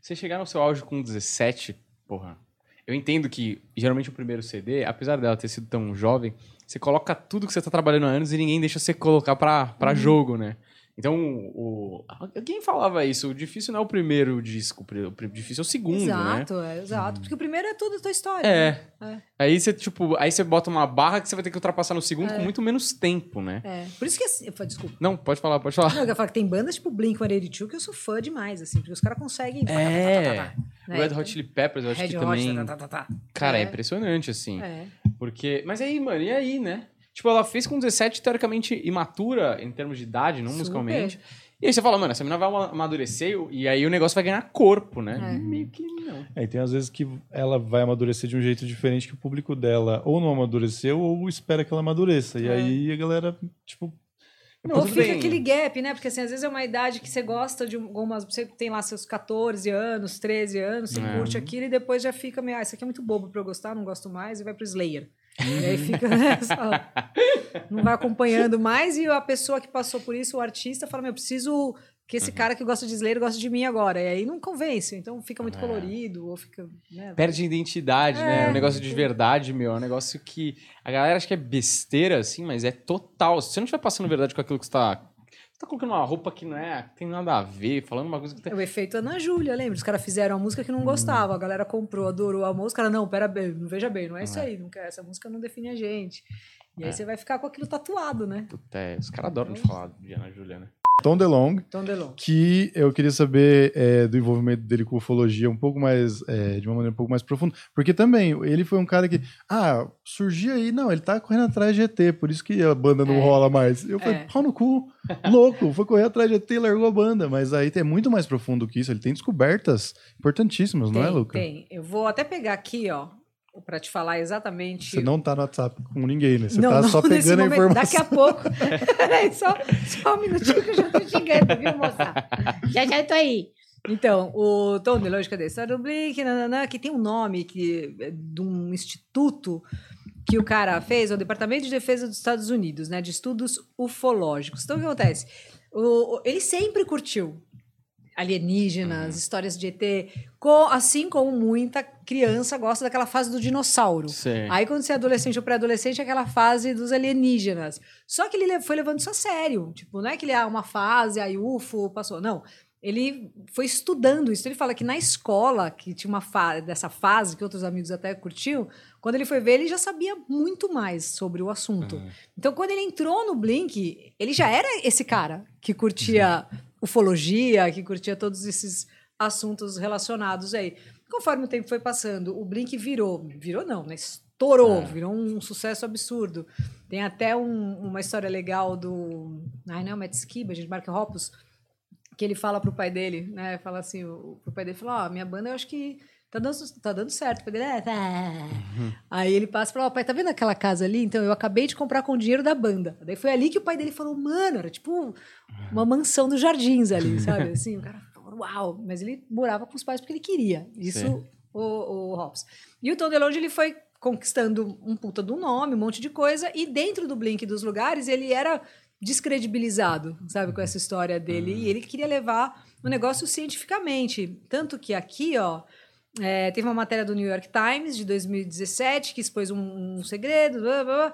você chegar no seu auge com 17, porra. Eu entendo que geralmente o primeiro CD, apesar dela ter sido tão jovem, você coloca tudo que você tá trabalhando há anos e ninguém deixa você colocar pra, pra Uhum. jogo, né? Então, o, quem falava isso? O difícil não é o primeiro disco, o difícil é o segundo, né? Exato, é, exato. Porque o primeiro é tudo a tua história. É. né? Aí você, tipo, aí você bota uma barra que você vai ter que ultrapassar no segundo É. com muito menos tempo, né? É. É. Por isso que assim. Desculpa. Não, pode falar, pode falar. Não, eu ia falar que tem bandas tipo Blink-182 que eu sou fã demais, assim, porque os caras conseguem... É. O né? Red Hot Chili Peppers, eu acho Red que Hot, também... tá, tá, tá, tá. Cara, é. É. impressionante, assim. É. Porque. Mas aí, mano, e aí, né? Tipo, ela fez com 17, teoricamente, imatura em termos de idade, não Super. musicalmente. E aí você fala, mano, essa menina vai ama- amadurecer e aí o negócio vai ganhar corpo, né? É. Meio que não. É, e tem às vezes que ela vai amadurecer de um jeito diferente que o público dela ou não amadureceu ou espera que ela amadureça. E É. aí a galera, tipo. Não, ou fica bem. aquele gap, né? Porque assim, às vezes é uma idade que você gosta de algumas. Você tem lá seus 14 anos, 13 anos, você É. curte aquilo e depois já fica meio. Ah, isso aqui é muito bobo pra eu gostar, não gosto mais, e vai pro Slayer. E aí fica [laughs] nessa. não vai acompanhando mais, e a pessoa que passou por isso, o artista, fala: Meu, eu preciso que Uhum. esse cara que gosta de Slayer goste de mim agora. E aí não convence, então fica muito É. colorido, ou fica. Né? Perde identidade, né? É. O negócio de verdade, meu. É um negócio que a galera acha que é besteira, assim, mas é total. Se você não estiver passando verdade com aquilo que você tá. Você tá colocando uma roupa que não é. que tem nada a ver, falando uma coisa que tem. É o efeito Ana Júlia, lembra? Os caras fizeram a música que não gostavam, a galera comprou, adorou a música, não, pera bem, não veja bem, não é isso É. aí, não quer, essa música não define a gente. E aí É. você vai ficar com aquilo tatuado, né? Puta, é, os caras adoram de falar de Ana Júlia, né? Tom DeLong, Tom DeLonge. que eu queria saber é, do envolvimento dele com ufologia um pouco mais, é, de uma maneira um pouco mais profunda, porque também ele foi um cara que, ah, surgia aí, não, ele tá correndo atrás de ET, por isso que a banda não É. rola mais. Eu falei, É. pau no cu, louco, foi correr atrás de ET e largou a banda, mas aí é muito mais profundo que isso, ele tem descobertas importantíssimas, não é, Tem, Luca? tem. Eu vou até pegar aqui, ó, pra te falar exatamente. Você não tá no WhatsApp com ninguém, né? Você Não, tá não só pegando a momento. informação. Daqui a pouco. Peraí, [laughs] só, só um minutinho que eu já tô chegando, viu, moça? Já já tô aí. Então, o Tom DeLonge, cadê? História do Blink, nananã, que tem um nome que, é de um instituto que o cara fez, é o Departamento de Defesa dos Estados Unidos, né? De estudos ufológicos. Então, o que acontece? O- ele sempre curtiu alienígenas, Uhum. histórias de ET, co- assim como muita criança gosta daquela fase do dinossauro. Sim. Aí, quando você é adolescente ou pré-adolescente, é aquela fase dos alienígenas. Só que ele le- foi levando isso a sério. Tipo, não é que ele, ah, uma fase, aí UFO, passou. Não. Ele foi estudando isso. Ele fala que na escola, que tinha uma fase dessa fase, que outros amigos até curtiam, quando ele foi ver, ele já sabia muito mais sobre o assunto. Então, quando ele entrou no Blink, ele já era esse cara que curtia ufologia, que curtia todos esses assuntos relacionados aí. Conforme o tempo foi passando, o Blink virou, virou não, né? Estourou, É. virou um sucesso absurdo. Tem até um- uma história legal do, ai não, Matt Skiba, gente, Mark Hoppus, que ele fala pro pai dele, né? Fala assim, o, pro pai dele fala, ó, minha banda eu acho que tá dando, tá dando certo. Dele, é, tá. Aí ele passa e fala, ó, pai, tá vendo aquela casa ali? Então eu acabei de comprar com o dinheiro da banda. Daí foi ali que o pai dele falou, mano, era tipo uma mansão dos jardins ali, sabe? [laughs] Assim, o cara falou, uau. Mas ele morava com os pais porque ele queria. Isso, Sim. o, o Hobbs. E o Tom DeLonge, ele foi conquistando um puta do nome, um monte de coisa, e dentro do Blink dos lugares, ele era descredibilizado, sabe, com essa história dele, e ele queria levar o negócio cientificamente. Tanto que aqui, ó, é, teve uma matéria do New York Times de 2017 que expôs um, um segredo, blá, blá, blá.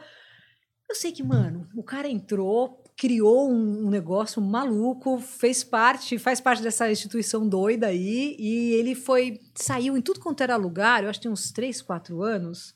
Eu sei que, mano, o cara entrou, criou um, um negócio maluco, fez parte, faz parte dessa instituição doida aí, e ele foi, saiu em tudo quanto era lugar, eu acho que tem uns 3, 4 anos.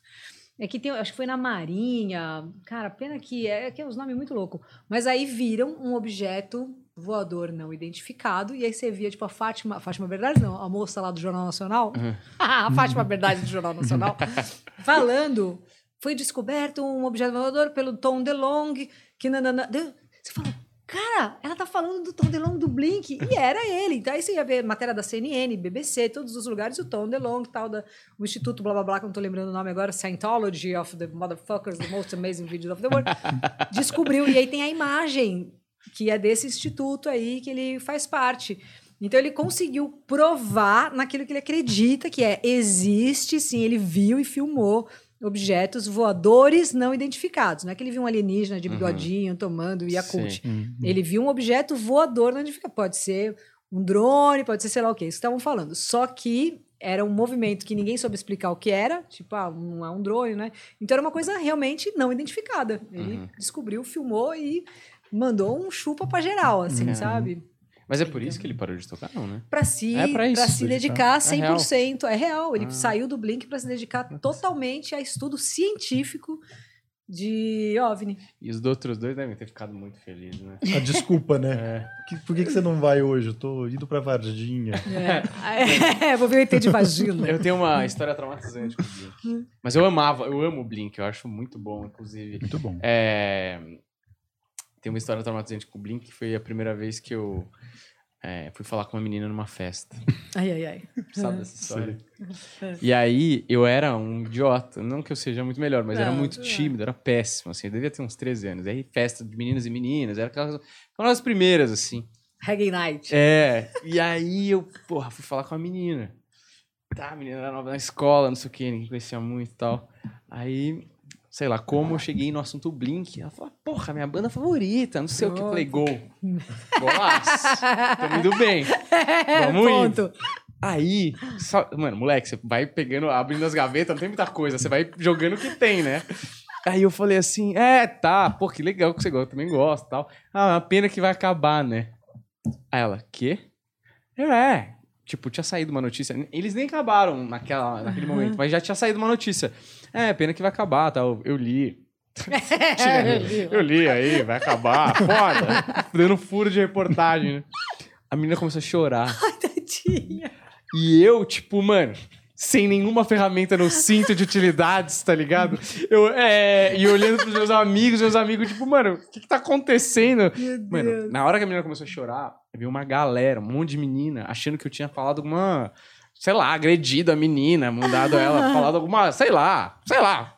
É que tem, acho que foi na Marinha. Cara, pena que é que é uns nomes muito loucos. Mas aí viram um objeto voador não identificado, e aí você via, tipo, a Fátima, Fátima Verdade, não, a moça lá do Jornal Nacional, [laughs] a Fátima Verdade do Jornal Nacional, [laughs] falando, foi descoberto um objeto voador pelo Tom DeLonge, que nanana, você fala, cara, ela tá falando do Tom DeLonge do Blink, e era ele, então aí você ia ver matéria da CNN, BBC, todos os lugares, o Tom DeLonge, tal, da, o Instituto blá blá blá, que eu não tô lembrando o nome agora, Scientology of the Motherfuckers, the most amazing videos of the world, [laughs] descobriu, e aí tem a imagem que é desse instituto aí que ele faz parte. Então ele conseguiu provar naquilo que ele acredita que é existe, sim, ele viu e filmou objetos voadores não identificados. Não é que ele viu um alienígena de bigodinho tomando Yakult. Ele viu um objeto voador não identificado. Pode ser um drone, pode ser sei lá o que. Isso que estavam falando. Só que era um movimento que ninguém soube explicar o que era, tipo, ah, não é um drone, né? Então era uma coisa realmente não identificada. Ele descobriu, filmou e mandou um chupa pra geral, assim, sabe? Mas é por isso que ele parou de tocar, não, né? Pra si, É pra isso, se dedicar É real. 100%. É real. Ele Ah. saiu do Blink pra se dedicar totalmente a estudo científico de OVNI. E os outros dois devem ter ficado muito felizes, né? A desculpa, né? É. Por que, que você não vai hoje? Eu tô indo pra Varginha. É, [laughs] vou ver o ET de vagina. Eu tenho uma história traumatizante com o Blink. Mas eu amava, eu amo o Blink, eu acho muito bom, inclusive. Muito bom. É, Tem uma história traumatizante com o Blink, que foi a primeira vez que eu é, fui falar com uma menina numa festa. Ai, ai, ai. Sabe dessa história? E aí, eu era um idiota. Não que eu seja muito melhor, mas era Não, muito é. tímido, era péssimo, assim. Eu devia ter uns 13 anos. Aí, festa de meninos e meninas, era aquelas, aquelas das primeiras, assim. Reggae Night. É, e aí eu, porra, fui falar com a menina. Tá, a menina era nova na escola, não sei o que, ninguém conhecia muito e tal. Aí, sei lá, como eu cheguei no assunto Blink, ela falou, porra, minha banda favorita, não sei o que. Eu falei, gol. Golaço. Tô indo bem. [laughs] Vamos indo. Aí, só- mano, moleque, você vai pegando, abrindo as gavetas, não tem muita coisa, você vai jogando o que tem, né? Aí eu falei assim, é, tá, pô, que legal que você gosta, eu também gosto e tal. Ah, uma pena que vai acabar, né? Aí ela, quê? Eu, é, tipo, tinha saído uma notícia, eles nem acabaram naquela, naquele momento, mas já tinha saído uma notícia. É, pena que vai acabar, tal, eu li. [laughs] Tinha- eu li aí, vai acabar, [laughs] foda. Dando furo de reportagem, né? A menina começou a chorar. [laughs] Tadinha. E eu, tipo, mano, sem nenhuma ferramenta no cinto de utilidades, tá ligado? Eu, é, e olhando pros meus amigos, meus amigos, tipo, mano, o que que tá acontecendo? Mano, na hora que a menina começou a chorar, veio uma galera, um monte de menina, achando que eu tinha falado alguma. Sei lá, agredido a menina, mandado ela, [laughs] falado alguma, sei lá, sei lá.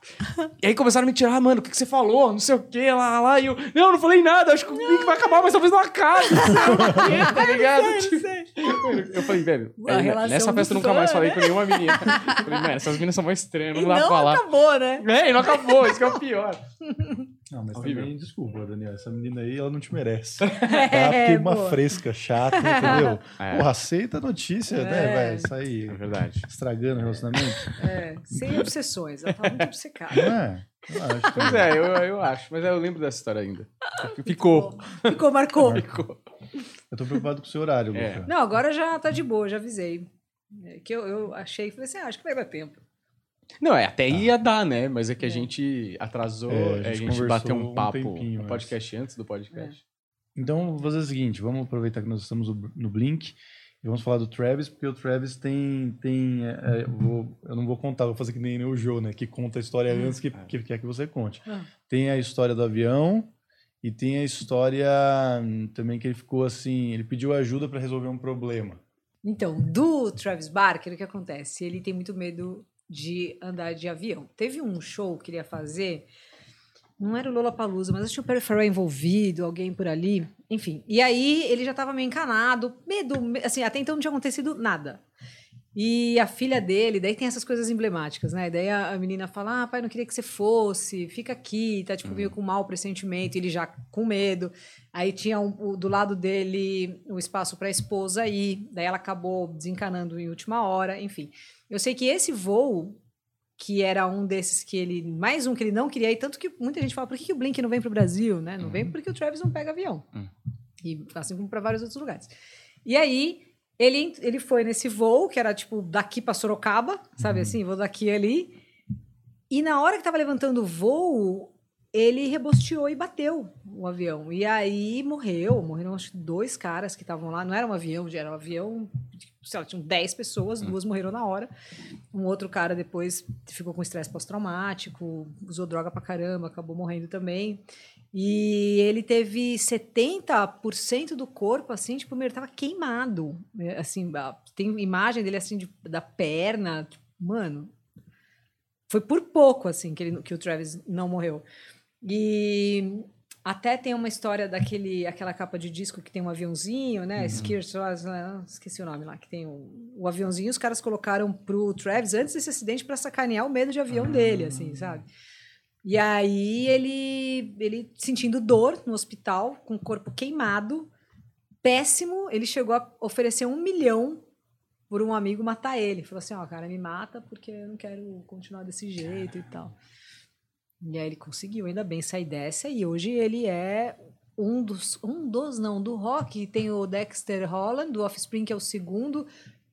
E aí começaram a me tirar, "Ah, mano, o que, que você falou? Não sei o que, lá, lá, lá. E eu, não, eu não falei nada, acho que o link vai acabar, mas talvez não acabe. [laughs] Não sei o quê, tá ligado? Mano, Eu falei, velho, é, relação nessa festa eu nunca mais falei né? com nenhuma menina. [laughs] Eu falei, mano, essas meninas são mais estranhas, não dá pra não falar. acabou, né? É, não acabou, isso que é o pior. Não, mas também, desculpa, Daniel. Essa menina aí, ela não te merece. [laughs] É, Tá? Porque uma boa. fresca, chata, entendeu? [laughs] É. Porra, aceita a notícia, né, É. velho? Isso aí, É verdade. estragando o relacionamento. É, sem obsessões. Ela tá muito obcecada. Não é? Que Pois é, eu, eu acho, mas eu lembro dessa história ainda. Ficou. Ficou, marcou. Ficou. Eu tô preocupado com o seu horário, É. Luca. Não, agora já tá de boa, já avisei. É, que eu, eu achei, falei assim, ah, acho que vai dar tempo. Não, é, até ia dar, né? Mas é que a gente atrasou, É, a a gente, gente conversou bateu um um papo tempinho no podcast antes do podcast. Então, vamos fazer o seguinte: vamos aproveitar que nós estamos no Blink e vamos falar do Travis, porque o Travis tem. tem é, é, eu, vou- eu não vou contar, vou fazer que nem o Joe, né? Que conta a história antes que, que quer que você conte. Ah. Tem a história do avião e tem a história hum, também que ele ficou assim: ele pediu ajuda para resolver um problema. Então, do Travis Barker, o que acontece? Ele tem muito medo de andar de avião. Teve um show que ele ia fazer, não era o Lollapalooza, mas acho que o Perry Farrell envolvido, alguém por ali, enfim. E aí ele já estava meio encanado, medo, me- assim, até então não tinha acontecido nada. E a filha dele, daí tem essas coisas emblemáticas, né? Daí a, a menina fala: Ah, pai, não queria que você fosse, fica aqui, tá tipo meio com mau pressentimento, ele já com medo. Aí tinha um- o- do lado dele o espaço para a esposa ir, daí ela acabou desencanando em última hora, enfim. Eu sei que esse voo que era um desses que ele. Mais um que ele não queria ir. Tanto que muita gente fala: por que, que o Blink não vem pro Brasil? Né? Não vem porque o Travis não pega avião. Hum. E assim como para vários outros lugares. E aí. Ele, ele foi nesse voo, que era tipo daqui para Sorocaba, sabe assim? Vou daqui ali. E na hora que tava levantando o voo, ele rebosteou e bateu o avião. E aí morreu. Morreram acho que dois caras que estavam lá. Não era um avião, era um avião. Sei lá, tinham 10 pessoas, duas morreram na hora. Um outro cara depois ficou com estresse pós-traumático, usou droga pra caramba, acabou morrendo também. E ele teve 70% do corpo, assim, tipo, ele tava queimado. É, Assim, tem imagem dele, assim, de- da perna. tipo, Mano, foi por pouco, assim, que, ele, que o Travis não morreu. E até tem uma história daquele, aquela capa de disco que tem um aviãozinho, né? Travis, né? esqueci o nome lá, que tem o, o aviãozinho. Os caras colocaram pro Travis antes desse acidente para sacanear o medo de avião dele, assim, sabe? E aí ele, ele sentindo dor no hospital, com o corpo queimado, péssimo, ele chegou a oferecer um milhão por um amigo matar ele. Falou assim, ó, cara, me mata porque eu não quero continuar desse jeito e tal. E aí ele conseguiu, ainda bem, sair dessa. E hoje ele é um dos, um dos, não, do rock. Tem o Dexter Holland, do Offspring, que é o segundo.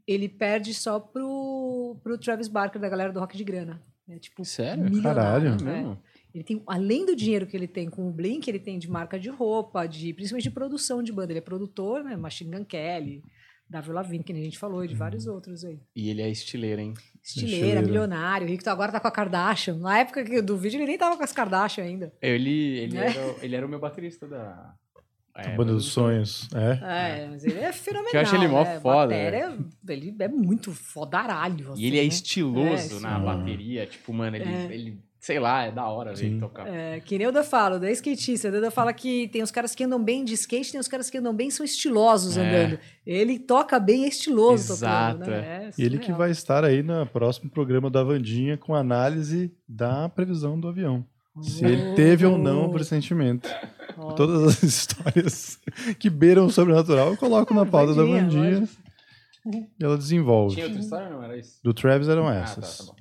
Ele perde só pro, pro Travis Barker, da galera do Rock de Grana. É tipo, Sério? Caralho. é. Mesmo? Ele tem, além do dinheiro que ele tem com o Blink, ele tem de marca de roupa, de principalmente de produção de banda. Ele é produtor, né? Machine Gun Kelly, Davi Lavigne, que nem a gente falou, e de vários outros aí. E ele é estileiro, hein? Estileira, Estileira. milionário, rico, tá- agora tá com a Kardashian. Na época do vídeo ele nem tava com as Kardashian ainda. Ele, ele, É. era, ele era o meu baterista da. É, Banda dos Sonhos. É. É, mas ele é fenomenal. Que eu acho ele mó né? foda, Batéria, ele é muito fodaralho. E ele é assim, né? estiloso É, na bateria. Tipo, mano, ele, É. ele sei lá, é da hora ver tocar. É, que nem o Da fala, da skatista. O Duda fala que tem os caras que andam bem de skate, tem os caras que andam bem são estilosos É. andando. Ele toca bem, é estiloso Exato, tocando, né? É E ele que vai estar aí no próximo programa da Vandinha com análise da previsão do avião. Se ele teve ou não o pressentimento. Todas as [laughs] histórias que beiram o sobrenatural eu coloco na pauta da Vandinha, Vandinha. E ela desenvolve. Tinha outra história ou não? Era isso? Do Travis eram Ah, tá, essas. tá bom.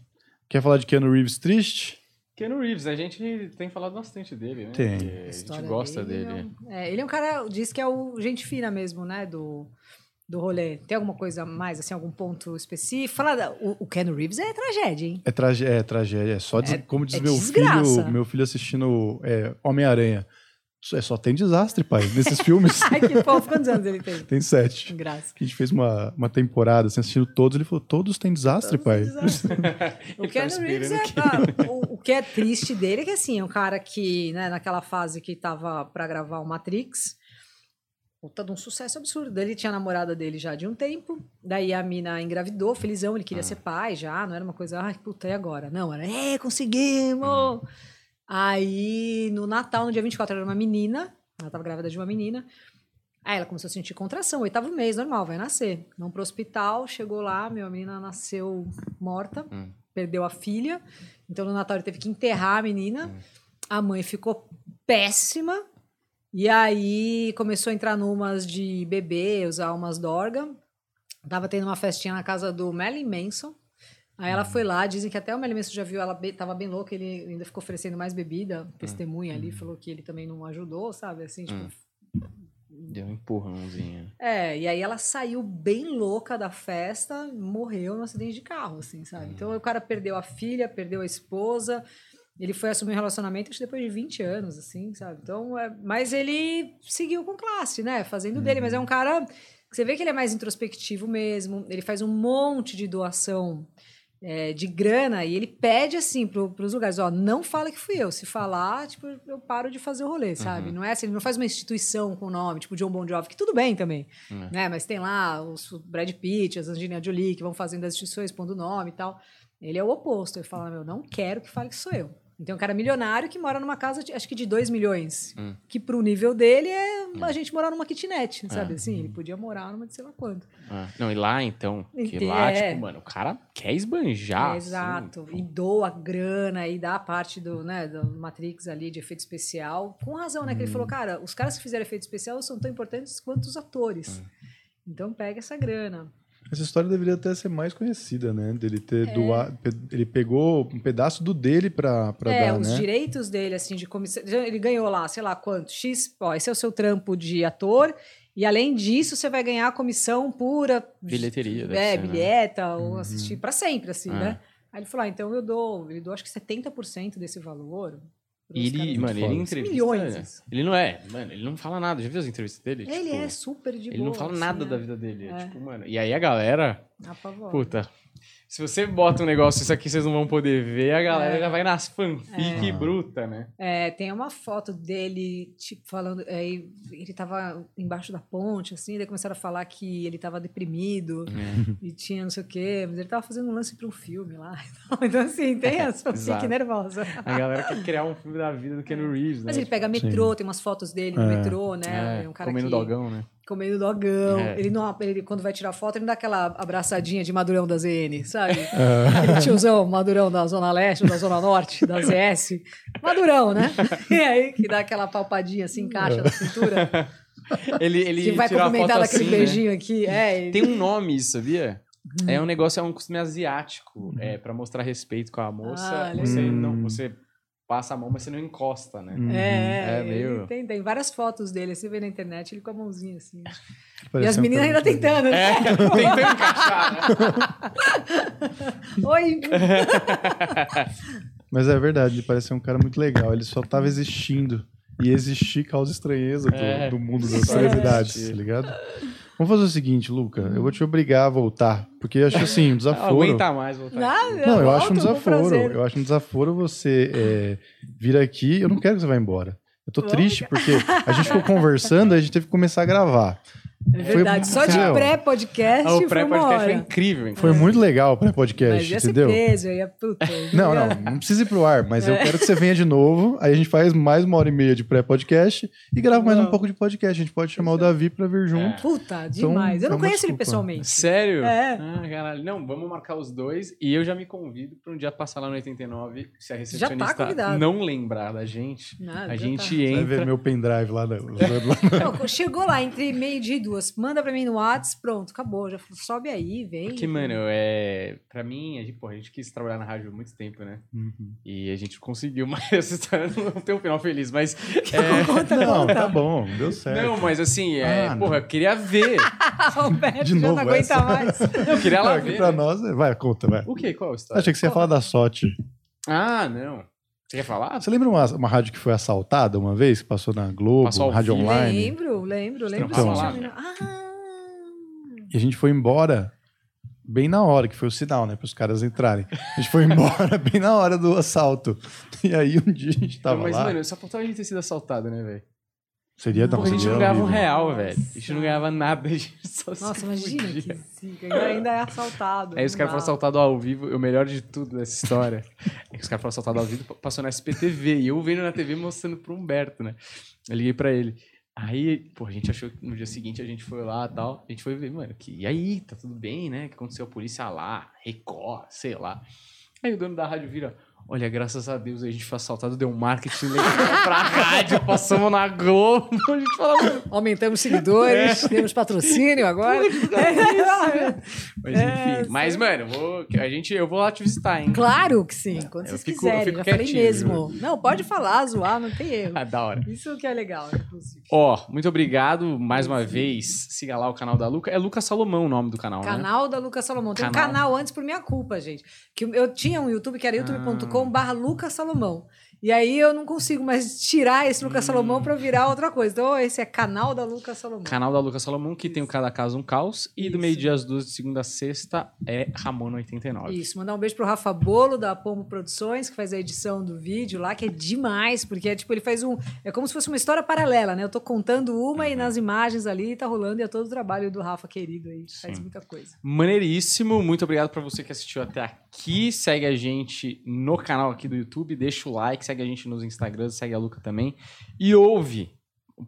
Quer falar de Keanu Reeves triste? Keanu Reeves, a gente tem falado bastante dele, né? Tem. Porque A gente gosta dele, dele. não- É, ele é um cara, diz que é o gente fina mesmo, né? Do, do rolê. Tem alguma coisa mais, assim, algum ponto específico? Fala, da- o, o Ken Reeves é tragédia, hein? É, trage é tragédia. É só, des- É- como diz é meu desgraça. filho, meu filho assistindo é, Homem-Aranha. É, só tem desastre, pai. Nesses filmes [laughs] Ai, que fofo. Quantos anos ele tem? tem sete. Graça. A gente fez uma, uma temporada assim, assistindo todos. Ele falou: todos têm desastre, pai. Desastre. [laughs] [laughs] O é. ah, o, o que é triste dele é que, assim, é um cara que, né, naquela fase que tava pra gravar o Matrix, puta de um sucesso absurdo. Ele tinha a namorada dele já de um tempo, daí a mina engravidou, felizão, ele queria ser pai já, não era uma coisa, ai, puta, e agora? Não, era, é, conseguimos! Aí, no Natal, no dia 24, era uma menina, ela tava grávida de uma menina, Aí ela começou a sentir contração, oitavo mês, normal, vai nascer. Não pro hospital, chegou lá, minha menina nasceu morta, Hum. perdeu a filha. Então no Natal ele teve que enterrar a menina. A mãe ficou péssima. E aí começou a entrar numas de bebê, usar umas dorgas. Tava tendo uma festinha na casa do Marilyn Manson. Aí ela foi lá, dizem que até o Manson já viu ela be tava bem louca, ele ainda ficou oferecendo mais bebida, testemunha ali, falou que ele também não ajudou, sabe? Assim, tipo, Deu um empurrãozinho. é, e aí ela saiu bem louca da festa, morreu num acidente de carro, assim, sabe? Então o cara perdeu a filha, perdeu a esposa, ele foi assumir um relacionamento acho que depois de 20 anos, assim, sabe? Então, é, mas ele seguiu com classe, né? Fazendo dele, mas é um cara que você vê que ele é mais introspectivo mesmo, ele faz um monte de doação é, de grana e ele pede assim pro, pros lugares, ó, não fala que fui eu. Se falar, tipo, eu paro de fazer o rolê, sabe? Não é assim, ele não faz uma instituição com nome, tipo John Bon Jovi, que tudo bem também, Uhum. né? Mas tem lá os o Brad Pitt, as Angelina Jolie, que vão fazendo as instituições, pondo nome e tal. Ele é o oposto, ele fala, meu, não quero que fale que sou eu. Então, um cara milionário que mora numa casa, de, acho que de 2 milhões, Hum. que pro nível dele é a gente morar numa kitnet, sabe? É. Assim, ele podia morar numa de sei lá quanto. Ah, não, e lá então, que lá, é. tipo, mano, o cara quer esbanjar. É, assim, exato. pô. E doa grana e dá a parte do, né, do Matrix ali de efeito especial. Com razão, né? Que ele Uhum. falou, cara, os caras que fizeram efeito especial são tão importantes quanto os atores. Uhum. Então pega essa grana. Essa história deveria até ser mais conhecida, né? Dele É. ter doado. pe- Ele pegou um pedaço do dele pra, pra é, dar, os né? direitos dele, assim, de comissão. Ele ganhou lá, sei lá quanto, X, ó, esse é o seu trampo de ator. E além disso, você vai ganhar a comissão pura. Bilheteria, deve É, ser, né? bilheta, ou Uhum. assistir pra sempre, assim, É. né? Aí ele falou: ah, então eu dou, ele dou acho que 70% desse valor. E ele, caras. mano, ele entrevista. Milhões, né? Ele não é, mano, ele não fala nada. Já viu as entrevistas dele? Ele Tipo, é super de boa. Ele não fala assim, nada né? da vida dele. É. Tipo, mano. E aí a galera, Apavora. puta. Se você bota um negócio, isso aqui vocês não vão poder ver, a galera É. já vai nas fanfic É. bruta, né? É, tem uma foto dele, tipo, falando. Aí ele tava embaixo da ponte, assim, daí começaram a falar que ele tava deprimido e tinha não sei o quê, mas ele tava fazendo um lance pra um filme lá. [laughs] Então, assim, tem as fanfic nervosa. A galera quer criar um filme da vida do Keanu Reeves, né? Mas ele pega metrô, tem umas fotos dele no É. metrô, né? é, um cara comendo que, dogão, né? Comendo dogão. É. Ele, não, ele, quando vai tirar foto, ele não dá aquela abraçadinha de madurão da ZN, sabe? [laughs] É. Aquele tiozão madurão da Zona Leste, da Zona Norte, da [laughs] ZS. Madurão, né? E aí, que dá aquela palpadinha assim, encaixa na cintura. Ele, ele Que vai cumprimentar foto daquele assim, né? beijinho aqui. É, ele- Tem um nome isso, sabia? Hum. É um negócio, é um costume asiático. É, pra mostrar respeito com a moça, Ah, você, Hum. não, você passa a mão, mas você não encosta, né? Uhum. É, É, ele meio- tem, tem várias fotos dele, você vê na internet, ele com a mãozinha assim. e Parece as um meninas ainda tentando, né? É, [laughs] tentando encaixar, né? Oi! [laughs] Mas é verdade, ele parece ser um cara muito legal. Ele só tava existindo. E existir causa estranheza do, É. do mundo das celebridades, existir. tá ligado? Vamos fazer o seguinte, Luca. Eu vou te obrigar a voltar. Porque eu acho assim, um [laughs] Não desaforo. aguenta mais voltar. Nada, Não, eu acho um desaforo. Eu acho um desaforo você é, vir aqui. Eu não quero que você vá embora. Eu tô Vamos. triste porque a gente ficou [laughs] conversando, a gente teve que começar a gravar. É verdade, Foi- só de pré-podcast Ah, o pré-podcast foi incrível, hein? Foi muito legal para Mas podcast, ia ser entendeu? preso, eu ia... Puta, eu Não, não, não precisa ir pro ar, mas eu É. quero que você venha de novo. Aí a gente faz mais uma hora e meia de pré-podcast e grava mais um Não. pouco de podcast. A gente pode chamar o Davi pra vir junto. Puta, demais. eu é não conheço ele desculpa. pessoalmente. Sério? É. Ah, caralho. Não, vamos marcar os dois. E eu já me convido pra um dia passar lá no 89. Se a recepcionista tá não lembrar da gente, Nada, a gente tá. Você vai ver entra. meu pendrive lá. Da. Não, chegou lá entre meio dia e duas, manda pra mim no Whats, pronto, acabou. Já falou, sobe aí, vem. Porque, mano, é. Pra mim, a gente, porra, a gente quis trabalhar na rádio há muito tempo, né? Uhum. E a gente conseguiu, [laughs] mas essa história não tem um final feliz. Mas. [laughs] é, Conta, Não, conta. tá bom, deu certo. Não, mas assim, é, Ah, porra, eu queria ver. [laughs] o Beto De já novo não aguenta essa. mais. Eu queria Não, lá aqui ver. pra né? nós, é- vai, conta, vai. O quê? Qual a história? Achei que você ia falar da sorte. Ah, não. Você quer falar? Você lembra uma, uma rádio que foi assaltada uma vez, que passou na Globo, Passou rádio vivo? online? Lembro, lembro, lembro. Então? Ah, E a gente foi embora bem na hora, que foi o sinal, né, para os caras entrarem. A gente foi embora [laughs] bem na hora do assalto. E aí um dia a gente tava Não, mas, lá. mano, só faltava a gente ter sido assaltado, né, velho? Seria, não, Porra, a gente não ganhava um real, velho. A gente não ganhava nada, [laughs] a gente só se nossa, imagina que zica. Ainda, ainda é assaltado. Aí os caras foram assaltados ao vivo. O melhor de tudo dessa história [laughs] é que os caras foram assaltados ao vivo, passou na SPTV. E eu vendo na TV mostrando pro Humberto, né? Eu liguei pra ele. Aí, pô, a gente achou que no dia seguinte a gente foi lá e tal. A gente foi ver, mano, que, e aí, tá tudo bem, né? Que aconteceu a polícia lá, Record, sei lá. Aí o dono da rádio vira. Olha, graças a Deus a gente foi assaltado, deu um marketing legal [laughs] pra rádio, passamos na Globo. A gente fala, mano. Aumentamos seguidores, É. temos patrocínio agora. Mas É, enfim. Mas, mano, vou, a gente, eu vou lá te visitar, hein? Claro que sim, quando Eu vocês fico- eu quiserem. fico Já falei quietinho, mesmo. Não, pode falar, zoar, não tem erro. Ah, da hora. Isso que é legal, inclusive. Ó, muito obrigado mais uma vez. Siga lá o canal da Luca. É Luca Salomão o nome do canal, né? Canal da Lucas Salomão. Tem Canal. um canal antes por minha culpa, gente. Que eu tinha um YouTube que era youtube.com barra Lucas Salomão. E aí eu não consigo mais tirar esse Lucas Salomão pra virar outra coisa. Então esse é canal da Lucas Salomão. Canal da Luca Salomão, que tem o Cada Caso um Caos. E do Isso. meio-dia às duas, de segunda a sexta, é Ramon89. Isso, mandar um beijo pro Rafa Bolo da Pombo Produções, que faz a edição do vídeo lá, que é demais, porque é tipo, ele faz um. É como se fosse uma história paralela, né? Eu tô contando uma e nas imagens ali tá rolando e é todo o trabalho do Rafa querido aí. Faz Sim. muita coisa. Maneiríssimo. Muito obrigado pra você que assistiu até aqui. Segue a gente no canal aqui do YouTube. Deixa o like, segue a gente nos Instagrams, segue a Luca também. E ouve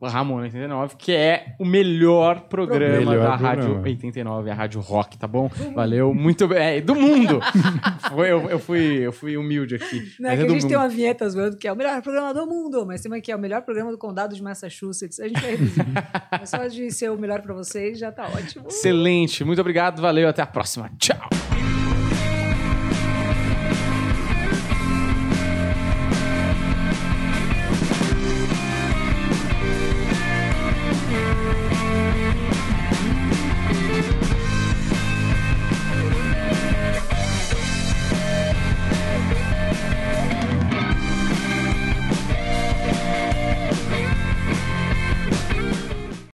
Ramon 89, que é o melhor programa Melhor da Rádio programa. 89, a Rádio Rock, tá bom? Valeu, muito bem. É, do mundo! [laughs] Foi- eu, eu fui, eu fui humilde aqui. Não, mas é que é a do gente tem mundo. uma vinheta zoando que é o melhor programa do mundo, mas tem uma que é o melhor programa do condado de Massachusetts. A gente vai reduzir. mas [laughs] só de ser o melhor pra vocês já tá ótimo. Excelente, muito obrigado, valeu, até a próxima. Tchau!